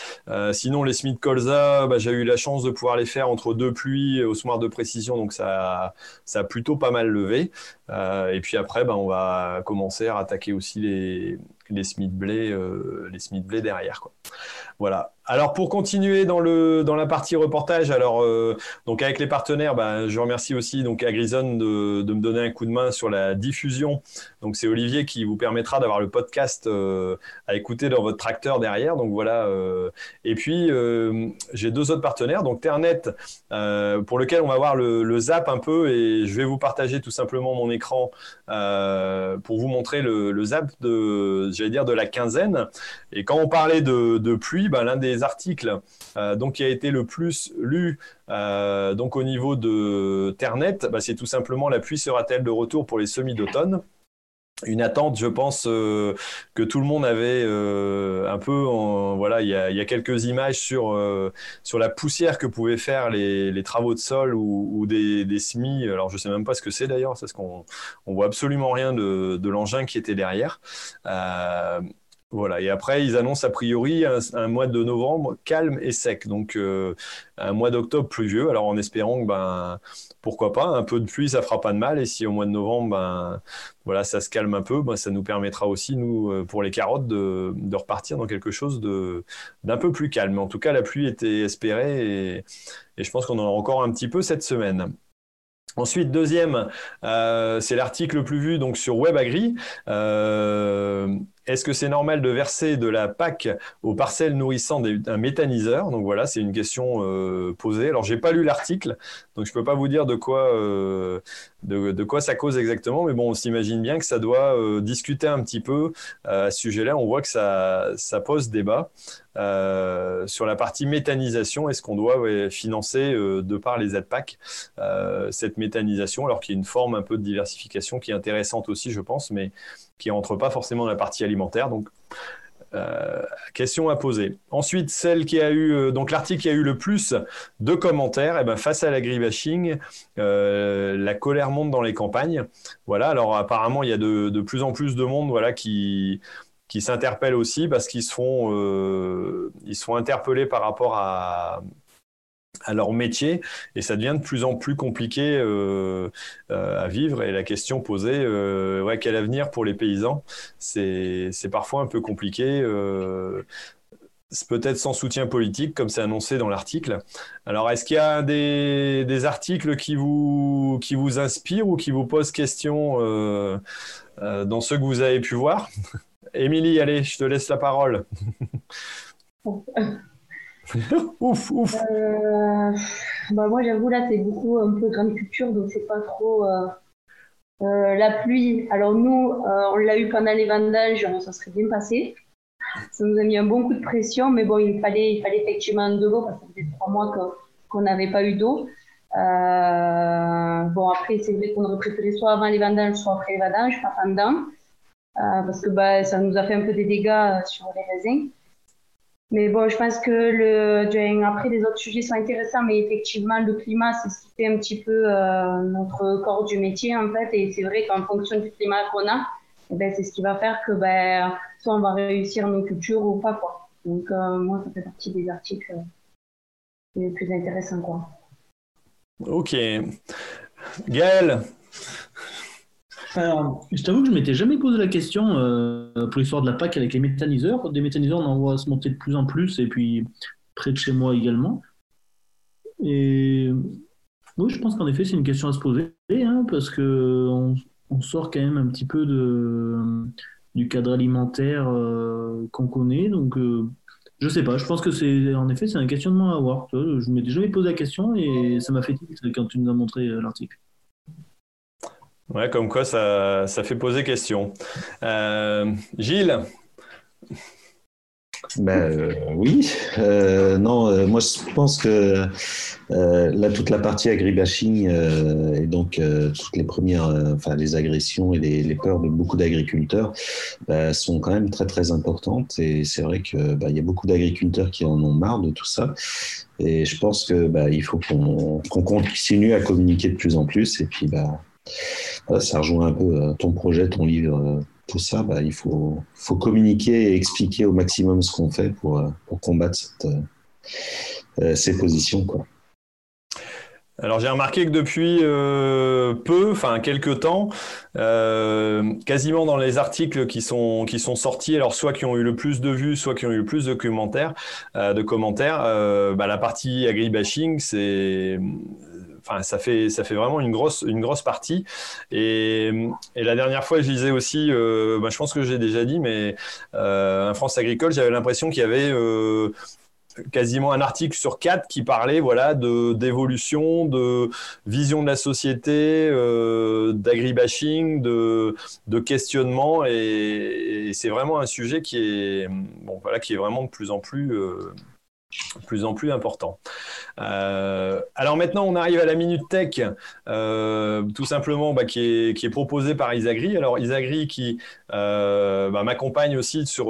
sinon, les Smith Colza, bah, j'ai eu la chance de pouvoir les faire entre deux pluies au soir de précision, donc ça, ça a plutôt pas mal levé. et puis après, bah, on va commencer à attaquer aussi les, les Smith Blé, euh, les derrière. Quoi. Voilà. Alors pour continuer dans le dans la partie reportage, alors euh, donc avec les partenaires, bah, je remercie aussi donc Agrison de, de, me donner un coup de main sur la diffusion. Donc c'est Olivier qui vous permettra d'avoir le podcast euh, à écouter dans votre tracteur derrière. Donc voilà. Euh, et puis j'ai deux autres partenaires, donc Ternet pour lequel on va voir le, zap un peu et je vais vous partager tout simplement mon écran pour vous montrer le, zap de j'allais dire de la quinzaine. Et quand on parlait de, de pluie, bah, l'un des articles euh, donc, qui a été le plus lu euh, donc au niveau de Ternet, bah, c'est tout simplement la pluie sera-t-elle de retour pour les semis d'automne une attente, je pense, euh, que tout le monde avait un peu. voilà, il y, a, quelques images sur sur la poussière que pouvaient faire les, travaux de sol ou, des, semis. Alors, je sais même pas ce que c'est d'ailleurs, parce qu'on on voit absolument rien de, de l'engin qui était derrière. Voilà, et après, ils annoncent a priori un, mois de novembre calme et sec, donc euh, un mois d'octobre pluvieux, alors en espérant que, ben, pourquoi pas, un peu de pluie, ça fera pas de mal, et si au mois de novembre, ben, voilà, ça se calme un peu, ben, ça nous permettra aussi, nous, euh, pour les carottes, de, repartir dans quelque chose d'un peu plus calme. En tout cas, la pluie était espérée, et, je pense qu'on en aura encore un petit peu cette semaine. Ensuite, deuxième, euh, c'est l'article le plus vu donc sur WebAgri. Est-ce que c'est normal de verser de la PAC aux parcelles nourrissant un méthaniseur? Donc voilà, c'est une question euh, posée. Alors j'ai pas lu l'article, donc je peux pas vous dire de quoi, euh, de, quoi ça cause exactement, mais bon, on s'imagine bien que ça doit euh, discuter un petit peu à ce sujet-là. On voit que ça, ça pose débat sur la partie méthanisation. Est-ce qu'on doit financer de par les aides PAC cette méthanisation, alors qu'il y a une forme un peu de diversification qui est intéressante aussi, je pense, mais qui rentre pas forcément dans la partie alimentaire. Donc, euh, question à poser. Ensuite, celle qui a eu, euh, donc l'article qui a eu le plus de commentaires, et eh ben, face à l'agribashing, euh, la colère monte dans les campagnes. Voilà, alors apparemment, il y a de, de plus en plus de monde voilà, qui, qui s'interpellent aussi parce qu'ils se font, euh, ils sont interpellés par rapport à, à leur métier et ça devient de plus en plus compliqué euh, euh, à vivre. Et la question posée euh, quel avenir pour les paysans? C'est parfois un peu compliqué peut-être sans soutien politique comme c'est annoncé dans l'article. Alors est-ce qu'il y a des, des, articles qui vous, qui vous inspirent ou qui vous posent question dans ceux que vous avez pu voir? Émilie allez je te laisse la parole ouf, ouf. Euh, bah moi, j'avoue, là, c'est beaucoup un peu grande culture, donc c'est pas trop. Euh, euh, la pluie, alors nous, on l'a eu pendant les vendanges, ça serait bien passé. ça nous a mis un bon coup de pression, mais bon, il fallait, il fallait effectivement de l'eau parce que ça faisait trois mois qu'on n'avait pas eu d'eau. Bon, après, c'est vrai qu'on aurait préféré soit avant les vendanges, soit après les vendanges, pas pendant, parce que bah, ça nous a fait un peu des dégâts sur les raisins. Mais bon, je pense que le, après, les autres sujets sont intéressants, mais effectivement, le climat, c'est ce qui fait un petit peu euh, notre corps du métier, en fait. Et c'est vrai qu'en fonction du climat qu'on a, eh ben, c'est ce qui va faire que ben, soit on va réussir nos cultures ou pas. Quoi. Donc, euh, moi, ça fait partie des articles les plus intéressants. Quoi. Ok. Gaël je t'avoue que je m'étais jamais posé la question euh, pour l'histoire de la PAC avec les méthaniseurs. Des méthaniseurs, on en voit se monter de plus en plus, et puis près de chez moi également. Et oui, je pense qu'en effet, c'est une question à se poser, hein, parce que on, sort quand même un petit peu du cadre alimentaire euh, qu'on connaît. Donc, euh, je sais pas. Je pense que c'est, en effet, c'est un questionnement à avoir. Je m'étais jamais posé la question et ça m'a fait tilt quand tu nous as montré l'article. Ouais, comme quoi ça, ça fait poser question. Euh, Gilles ben, oui, euh, non, euh, moi je pense que là toute la partie agribashing et donc toutes les premières, enfin les agressions et les, peurs de beaucoup d'agriculteurs bah, sont quand même très très importantes. Et c'est vrai que bah, y a beaucoup d'agriculteurs qui en ont marre de tout ça. Et je pense que bah, il faut qu'on continue à communiquer de plus en plus. Et puis bah ça rejoint un peu euh, ton projet, ton livre, euh, tout ça. Bah, il faut, communiquer et expliquer au maximum ce qu'on fait pour, euh, combattre ces positions. Alors j'ai remarqué que depuis peu, enfin quelques temps, quasiment dans les articles qui sont sortis, alors soit qui ont eu le plus de vues, soit qui ont eu le plus de commentaires, de commentaires, bah, la partie agribashing, c'est enfin, ça fait, ça fait vraiment une grosse, une grosse partie. Et, la dernière fois, je disais aussi, euh, bah, je pense que j'ai déjà dit, mais euh, un France agricole, j'avais l'impression qu'il y avait euh, quasiment un article sur quatre qui parlait voilà de d'évolution, de vision de la société, d'agribashing, de, de questionnement et, c'est vraiment un sujet qui est bon voilà qui est vraiment de plus en plus plus en plus important. Euh, alors maintenant, on arrive à la Minute Tech, euh, tout simplement bah, qui, est, qui est proposée par Isagri. Alors Isagri qui euh, bah, m'accompagne aussi sur,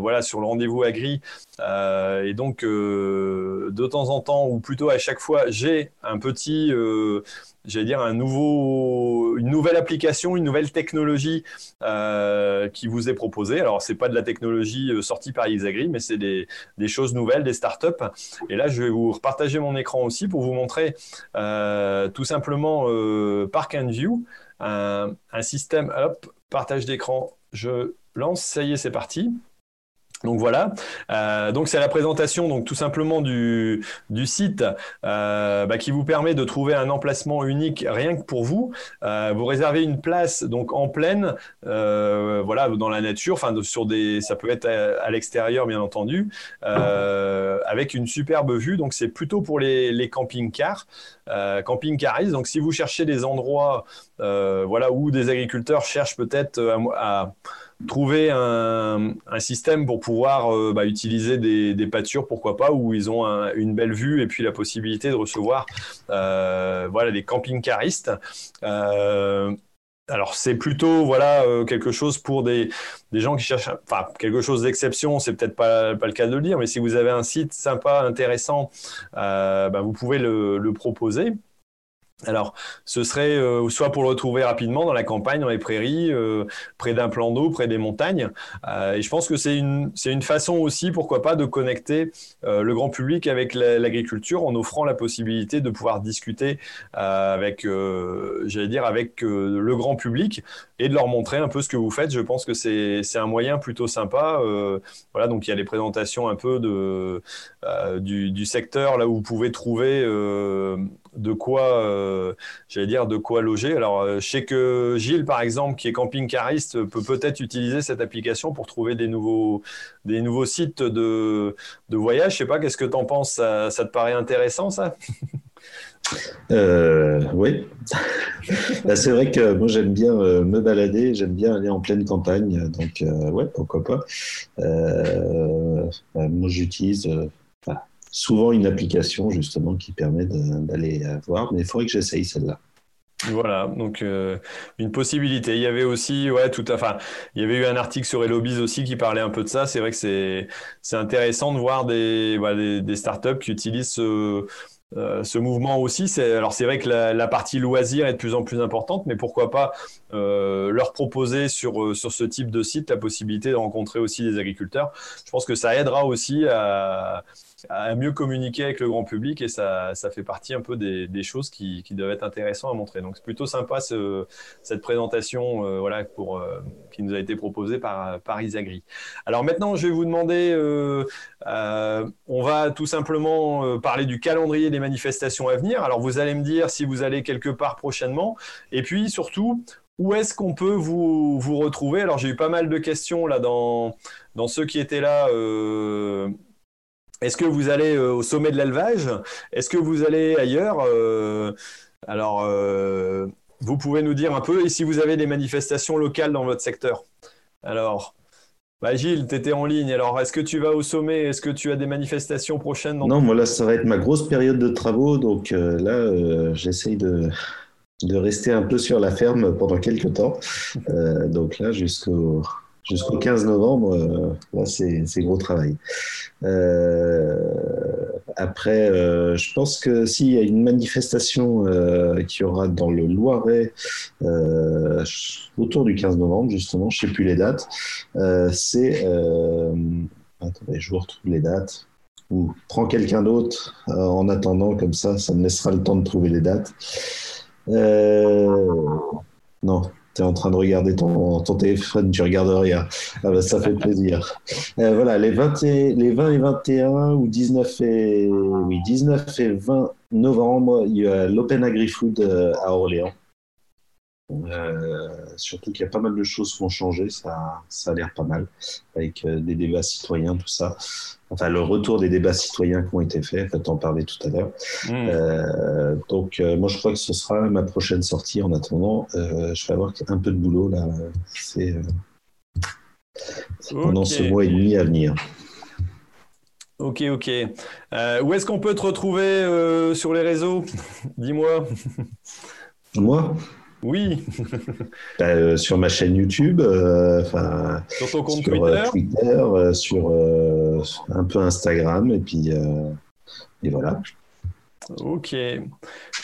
voilà, sur le rendez-vous Agri. et donc, de temps en temps, ou plutôt à chaque fois, j'ai un petit j'allais dire, un nouveau, une nouvelle application, une nouvelle technologie euh, qui vous est proposée. Alors, ce n'est pas de la technologie euh, sortie par Isagri, mais c'est des, choses nouvelles, des startups. Et là, je vais vous repartager mon écran aussi pour vous montrer euh, tout simplement Park and View, un, un système, hop, partage d'écran, je lance, ça y est, c'est parti. Donc voilà, euh, donc c'est la présentation donc tout simplement du, site euh, bah, qui vous permet de trouver un emplacement unique rien que pour vous. Euh, vous réservez une place donc en pleine, voilà dans la nature, enfin sur des, ça peut être à, l'extérieur bien entendu, avec une superbe vue. Donc c'est plutôt pour les, les camping-cars, camping-caristes. Donc si vous cherchez des endroits, voilà où des agriculteurs cherchent peut-être à trouver un, système pour pouvoir euh, bah, utiliser des, pâtures, pourquoi pas, où ils ont une belle vue et puis la possibilité de recevoir euh, voilà, des camping-caristes. Euh, alors c'est plutôt voilà quelque chose pour des, gens qui cherchent, enfin quelque chose d'exception, c'est peut-être pas, pas le cas de le dire, mais si vous avez un site sympa, intéressant, bah, vous pouvez le proposer. Alors, ce serait euh, soit pour le retrouver rapidement dans la campagne, dans les prairies, euh, près d'un plan d'eau, près des montagnes. Euh, et je pense que c'est une, c'est une façon aussi, pourquoi pas, de connecter le grand public avec l'agriculture en offrant la possibilité de pouvoir discuter avec, j'allais dire, avec le grand public et de leur montrer un peu ce que vous faites. Je pense que c'est, c'est un moyen plutôt sympa. voilà, donc il y a les présentations un peu de, du, du, secteur là où vous pouvez trouver de quoi, euh, j'allais dire, de quoi loger. Alors, euh, je sais que Gilles, par exemple, qui est camping-cariste, peut peut-être utiliser cette application pour trouver des nouveaux, des nouveaux sites de, de voyage. Je sais pas, qu'est-ce que tu en penses? Ça, te paraît intéressant, ça? Euh, oui. C'est vrai que moi j'aime bien me balader, j'aime bien aller en pleine campagne, donc euh, ouais, pourquoi pas. Moi j'utilise souvent une application justement qui permet d'aller voir, mais il faudrait que j'essaye celle-là. Voilà, donc une possibilité. Il y avait aussi, ouais, tout à, enfin, il y avait eu un article sur Elobiz aussi qui parlait un peu de ça. C'est vrai que c'est intéressant de voir des, des, des, startups qui utilisent ce, euh, ce mouvement aussi, alors c'est vrai que la, partie loisir est de plus en plus importante, mais pourquoi pas euh, leur proposer sur euh, sur ce type de site la possibilité de rencontrer aussi des agriculteurs. Je pense que ça aidera aussi à, à mieux communiquer avec le grand public et ça, ça fait partie un peu des, choses qui, qui, doivent être intéressantes à montrer. Donc c'est plutôt sympa ce, cette présentation euh, voilà, pour, euh, qui nous a été proposée par, par Isagri. Alors maintenant, je vais vous demander, euh, on va tout simplement parler du calendrier des manifestations à venir. Alors vous allez me dire si vous allez quelque part prochainement et puis surtout, où est-ce qu'on peut vous, vous retrouver? Alors j'ai eu pas mal de questions là dans, dans ceux qui étaient là est-ce que vous allez euh, au sommet de l'élevage? Est-ce que vous allez ailleurs euh, Alors, euh, vous pouvez nous dire un peu, et si vous avez des manifestations locales dans votre secteur? Alors, bah Gilles, tu étais en ligne. Alors, est-ce que tu vas au sommet? Est-ce que tu as des manifestations prochaines Non, moi là, ça va être ma grosse période de travaux. Donc là, j'essaye de, de rester un peu sur la ferme pendant quelques temps. donc là, jusqu'au jusqu'au 15 novembre, euh, là, c'est gros travail. Euh, après, euh, je pense que s'il y a une manifestation qui aura dans le Loiret autour du 15 novembre, justement, je ne sais plus les dates, c'est... attendez, je vous retrouve les dates. Ou prends quelqu'un d'autre en attendant, comme ça, ça me laissera le temps de trouver les dates. non, tu es en train de regarder ton, téléphone, tu regardes rien. Ah bah, ça fait plaisir. Euh, voilà, les 20, et, les 20 et 21 ou 19 et, oui, 19 et 20 novembre, il y a l'Open Agri-Food euh, à Orléans. Euh, surtout qu'il y a pas mal de choses qui vont changer, ça, ça a l'air pas mal, avec des débats citoyens, tout ça enfin le retour des débats citoyens qui ont été faits, en parlais tout à l'heure. Hmm. Euh, donc euh, moi je crois que ce sera ma prochaine sortie. En attendant, euh, je vais avoir un peu de boulot là. C'est pendant ce mois et demi à venir. Ok, ok. où est-ce qu'on peut te retrouver sur les réseaux? Dis-moi. Moi? Oui. Euh, sur ma chaîne YouTube, euh, sur ton compte euh, Twitter, sur un peu Instagram, et puis et voilà. Ok,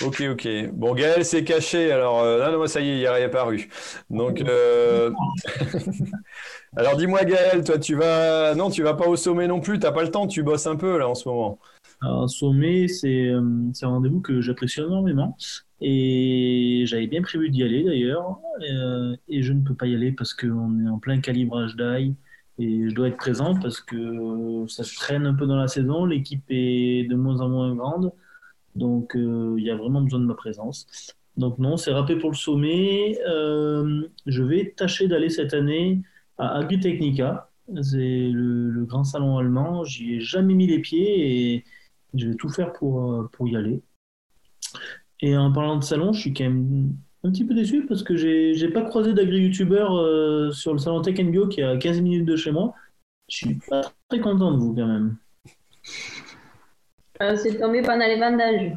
ok, ok. Bon, Gaël s'est caché, alors là, non, ça y est, il est réapparu. Donc, alors dis-moi, Gaël, toi, tu vas, non, tu vas pas au sommet non plus. T'as pas le temps, tu bosses un peu là en ce moment. Un sommet, c'est un rendez-vous que j'apprécie énormément. Et j'avais bien prévu d'y aller d'ailleurs, euh, et je ne peux pas y aller parce qu'on est en plein calibrage d'ail et je dois être présent parce que ça se traîne un peu dans la saison, l'équipe est de moins en moins grande, donc euh, il y a vraiment besoin de ma présence. Donc non, c'est râpé pour le sommet. Euh, je vais tâcher d'aller cette année à Agritechnica, c'est le, le, grand salon allemand. J'y ai jamais mis les pieds et je vais tout faire pour, pour y aller. Et en parlant de salon, je suis quand même un petit peu déçu parce que j'ai n'ai pas croisé d'agri-youtubeur euh, sur le salon Tech Bio qui est à 15 minutes de chez moi. Je suis pas très content de vous quand même. Euh, c'est tombé pendant les vendages.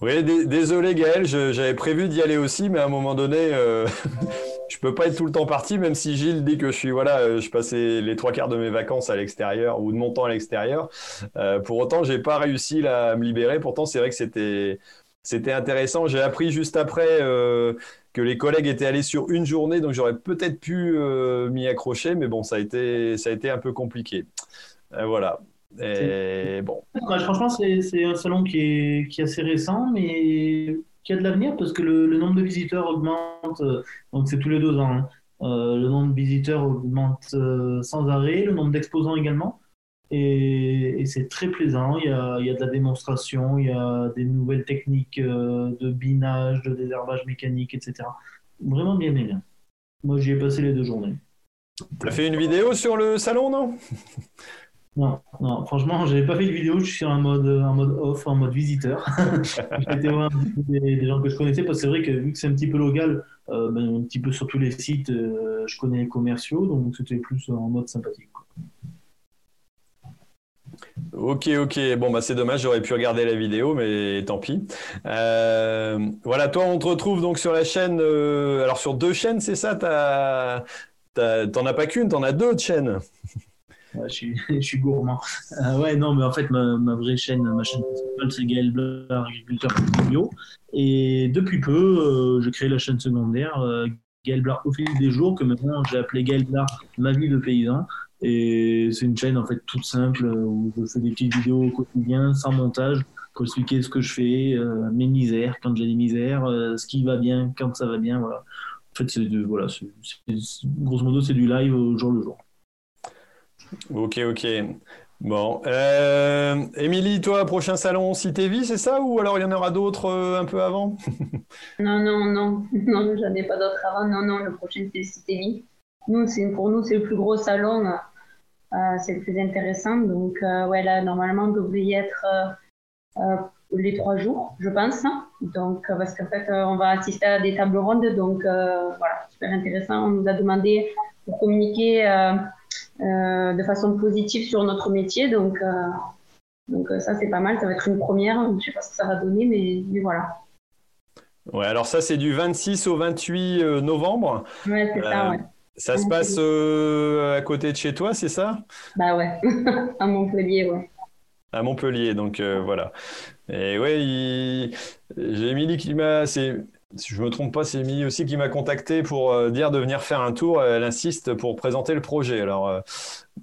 oui, désolé Gaël, j'avais prévu d'y aller aussi, mais à un moment donné, euh, je peux pas être tout le temps parti, même si Gilles dit que je suis voilà, euh, je passais les trois quarts de mes vacances à l'extérieur ou de mon temps à l'extérieur. Euh, pour autant, j'ai pas réussi à me libérer. Pourtant, c'est vrai que c'était c'était intéressant. J'ai appris juste après euh, que les collègues étaient allés sur une journée, donc j'aurais peut-être pu m'y accrocher, mais bon, ça a été ça a été un peu compliqué. voilà. Et bon. franchement, c'est un salon qui est, qui est assez récent, mais qui a de l'avenir parce que le, nombre de visiteurs augmente, euh, donc c'est tous les deux ans. Hein. Euh, le nombre de visiteurs augmente euh, sans arrêt, le nombre d'exposants également. Et, c'est très plaisant. Il y, a, il y, a, de la démonstration, il y a des nouvelles techniques de binage, de désherbage mécanique, etc. Vraiment bien, bien, bien. Moi, j'y ai passé les deux journées. Tu as fait une vidéo sur le salon, non? Non, non, franchement, j'avais pas fait de vidéo, je suis en mode, en mode off, en mode visiteur. J'étais voir des, des, gens que je connaissais, parce que c'est vrai que vu que c'est un petit peu local, euh, ben, un petit peu sur tous les sites, euh, je connais les commerciaux, donc c'était plus en mode sympathique. Quoi. Ok, ok. Bon, bah c'est dommage, j'aurais pu regarder la vidéo, mais tant pis. Euh, voilà, toi, on te retrouve donc sur la chaîne. Alors, sur deux chaînes, c'est ça? T'en as pas qu'une, t'en as deux chaînes. Je, suis, je, gourmand. Euh, ouais, non, mais en fait, ma, vraie chaîne, ma chaîne principale, c'est Gaël Blard, agriculteur bio. Et depuis peu, euh, j'ai créé la chaîne secondaire, euh, Gaël Blard au fil des jours, que maintenant j'ai appelé Gaël Blard, ma vie de paysan. Et c'est une chaîne en fait toute simple où je fais des petites vidéos au quotidien, sans montage, pour expliquer ce que je fais, euh, mes misères, quand j'ai des misères, euh, ce qui va bien, quand ça va bien. Voilà. En fait, c'est voilà, grosso modo, c'est du live au jour le jour. Ok, ok. Bon. Euh, Émilie, toi, prochain salon Cité Vie, c'est ça Ou alors il y en aura d'autres euh, un peu avant? Non, non, non. Non, j'en ai pas d'autres avant. Non, non, le prochain, c'est Cité Vie. Nous, pour nous, c'est le plus gros salon. Euh, c'est le plus intéressant. Donc, ouais, là, normalement, on devrait y être les trois jours, je pense. Donc, parce qu'en fait, on va assister à des tables rondes. Donc, voilà, super intéressant. On nous a demandé pour communiquer de façon positive sur notre métier. Donc, euh, donc ça, c'est pas mal. Ça va être une première. Je ne sais pas ce que ça va donner, mais, mais voilà. Ouais, alors ça, c'est du 26 au 28 novembre. Ouais, c'est ça, ouais. Ça se passe euh, à côté de chez toi, c'est ça? Bah ouais, à Montpellier, ouais. À Montpellier, donc euh, voilà. Et ouais, il... j'ai qui m'a. C'est... Si je me trompe pas, c'est Émilie aussi qui m'a contacté pour euh, dire de venir faire un tour. Elle insiste pour présenter le projet. Alors, euh,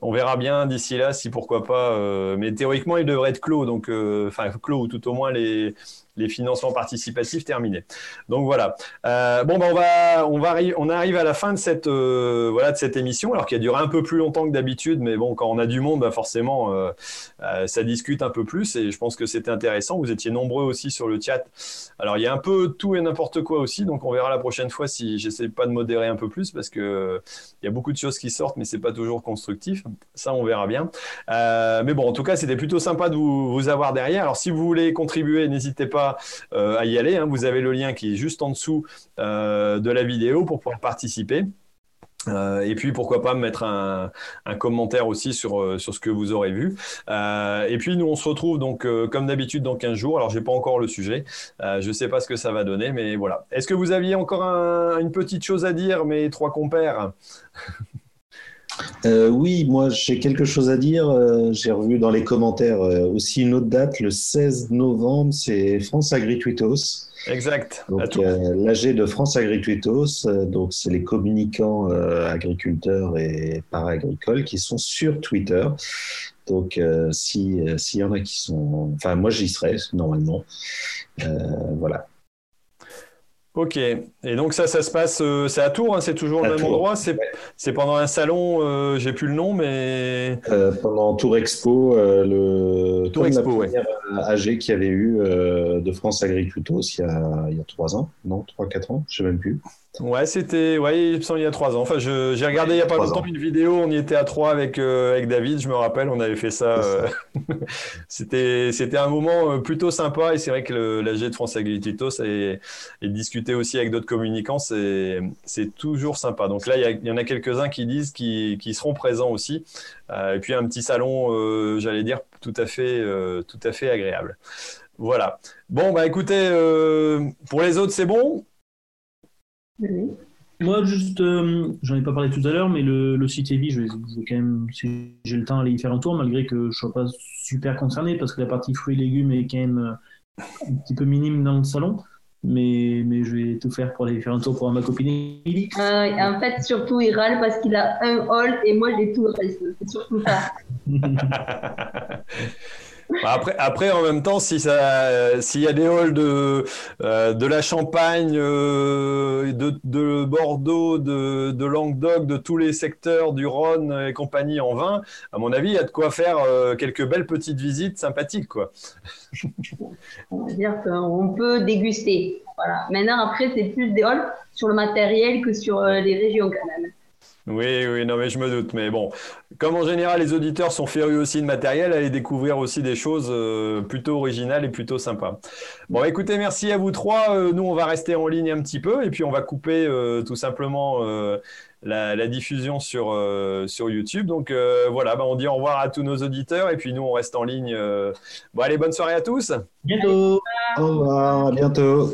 on verra bien d'ici là si pourquoi pas. Euh, mais théoriquement, il devrait être clos. Donc, enfin, clos ou tout au moins les, les financements participatifs terminés. Donc voilà. Euh, bon, ben on va, on va, on arrive à la fin de cette, euh, voilà, de cette émission, alors qui a duré un peu plus longtemps que d'habitude, mais bon, quand on a du monde, ben forcément, euh, ça discute un peu plus, et je pense que c'était intéressant. Vous étiez nombreux aussi sur le chat. Alors il y a un peu tout et n'importe quoi aussi, donc on verra la prochaine fois si j'essaie pas de modérer un peu plus, parce que il y a beaucoup de choses qui sortent, mais c'est pas toujours constructif. Ça, on verra bien. mais bon, en tout cas, c'était plutôt sympa de vous avoir derrière. Alors si vous voulez contribuer, n'hésitez pas euh, à y aller. Hein. Vous avez le lien qui est juste en dessous euh, de la vidéo pour pouvoir participer. Euh, et puis pourquoi pas mettre un, commentaire aussi sur, sur ce que vous aurez vu. Et puis nous on se retrouve donc comme d'habitude dans 15 jours. Alors j'ai pas encore le sujet, je sais pas ce que ça va donner, mais voilà. Est-ce que vous aviez encore un, une petite chose à dire, mes trois compères? Euh, oui, moi j'ai quelque chose à dire. Euh, j'ai revu dans les commentaires euh, aussi une autre date, le 16 novembre, c'est France Agritwitos. Exact. Donc l'AG de France Agritwitos, donc c'est les communicants agriculteurs et para-agricoles qui sont sur Twitter. Donc si s'il y en a qui sont, enfin moi j'y serai normalement. voilà. Ok, et donc ça, ça se passe, euh, c'est à Tours, hein, c'est toujours le même Tours. endroit, c'est pendant un salon, euh, j'ai plus le nom, mais... Euh, pendant Tour Expo, euh, le Tour Expo, la première ouais. AG qui avait eu euh, de France Agricultos il y a, il y a 3 ans, non, 3-4 ans, je sais même plus. Ouais, c'était, ouais, il me semble il y a 3 ans. Enfin, j'ai regardé il y a pas longtemps ans. une vidéo, on y était à 3 avec, euh, avec David, je me rappelle, on avait fait ça. c'était, c'était un moment plutôt sympa et c'est vrai que l'AG de France Agricultos et, et discuter aussi avec d'autres communicants, c'est, toujours sympa. Donc là, il y, en a quelques-uns qui disent qu'ils, qu'ils seront présents aussi. Euh, et puis un petit salon, euh, j'allais dire, tout à fait, euh, tout à fait agréable. Voilà. Bon, bah écoutez, pour les autres, c'est bon? Oui. Moi, juste, euh, j'en ai pas parlé tout à l'heure, mais le, le CTV, je vais, je vais, quand même, si j'ai le temps, aller y faire un tour, malgré que je sois pas super concerné, parce que la partie fruits et légumes est quand même un petit peu minime dans le salon. Mais, mais je vais tout faire pour aller faire un tour pour ma copine Emily. Euh, en fait, surtout, il râle parce qu'il a un hall et moi, j'ai tout le reste. C'est surtout ça. Après, après, en même temps, si ça, s'il y a des halls de, euh, de la Champagne, euh, de, de, Bordeaux, de, de, Languedoc, de tous les secteurs du Rhône et compagnie en vin, à mon avis, il y a de quoi faire euh, quelques belles petites visites sympathiques, quoi. On va dire qu'on peut déguster. Voilà. Maintenant, après, c'est plus des halls sur le matériel que sur les régions, quand même. Oui, oui, non, mais je me doute. Mais bon, comme en général, les auditeurs sont férus aussi de matériel, allez découvrir aussi des choses euh, plutôt originales et plutôt sympas. Bon, bah, écoutez, merci à vous trois. Euh, nous, on va rester en ligne un petit peu et puis on va couper euh, tout simplement la, diffusion sur, sur YouTube. Donc voilà, bah, on dit au revoir à tous nos auditeurs et puis nous, on reste en ligne. Bon, allez, bonne soirée à tous. Bientôt. Au revoir, à bientôt.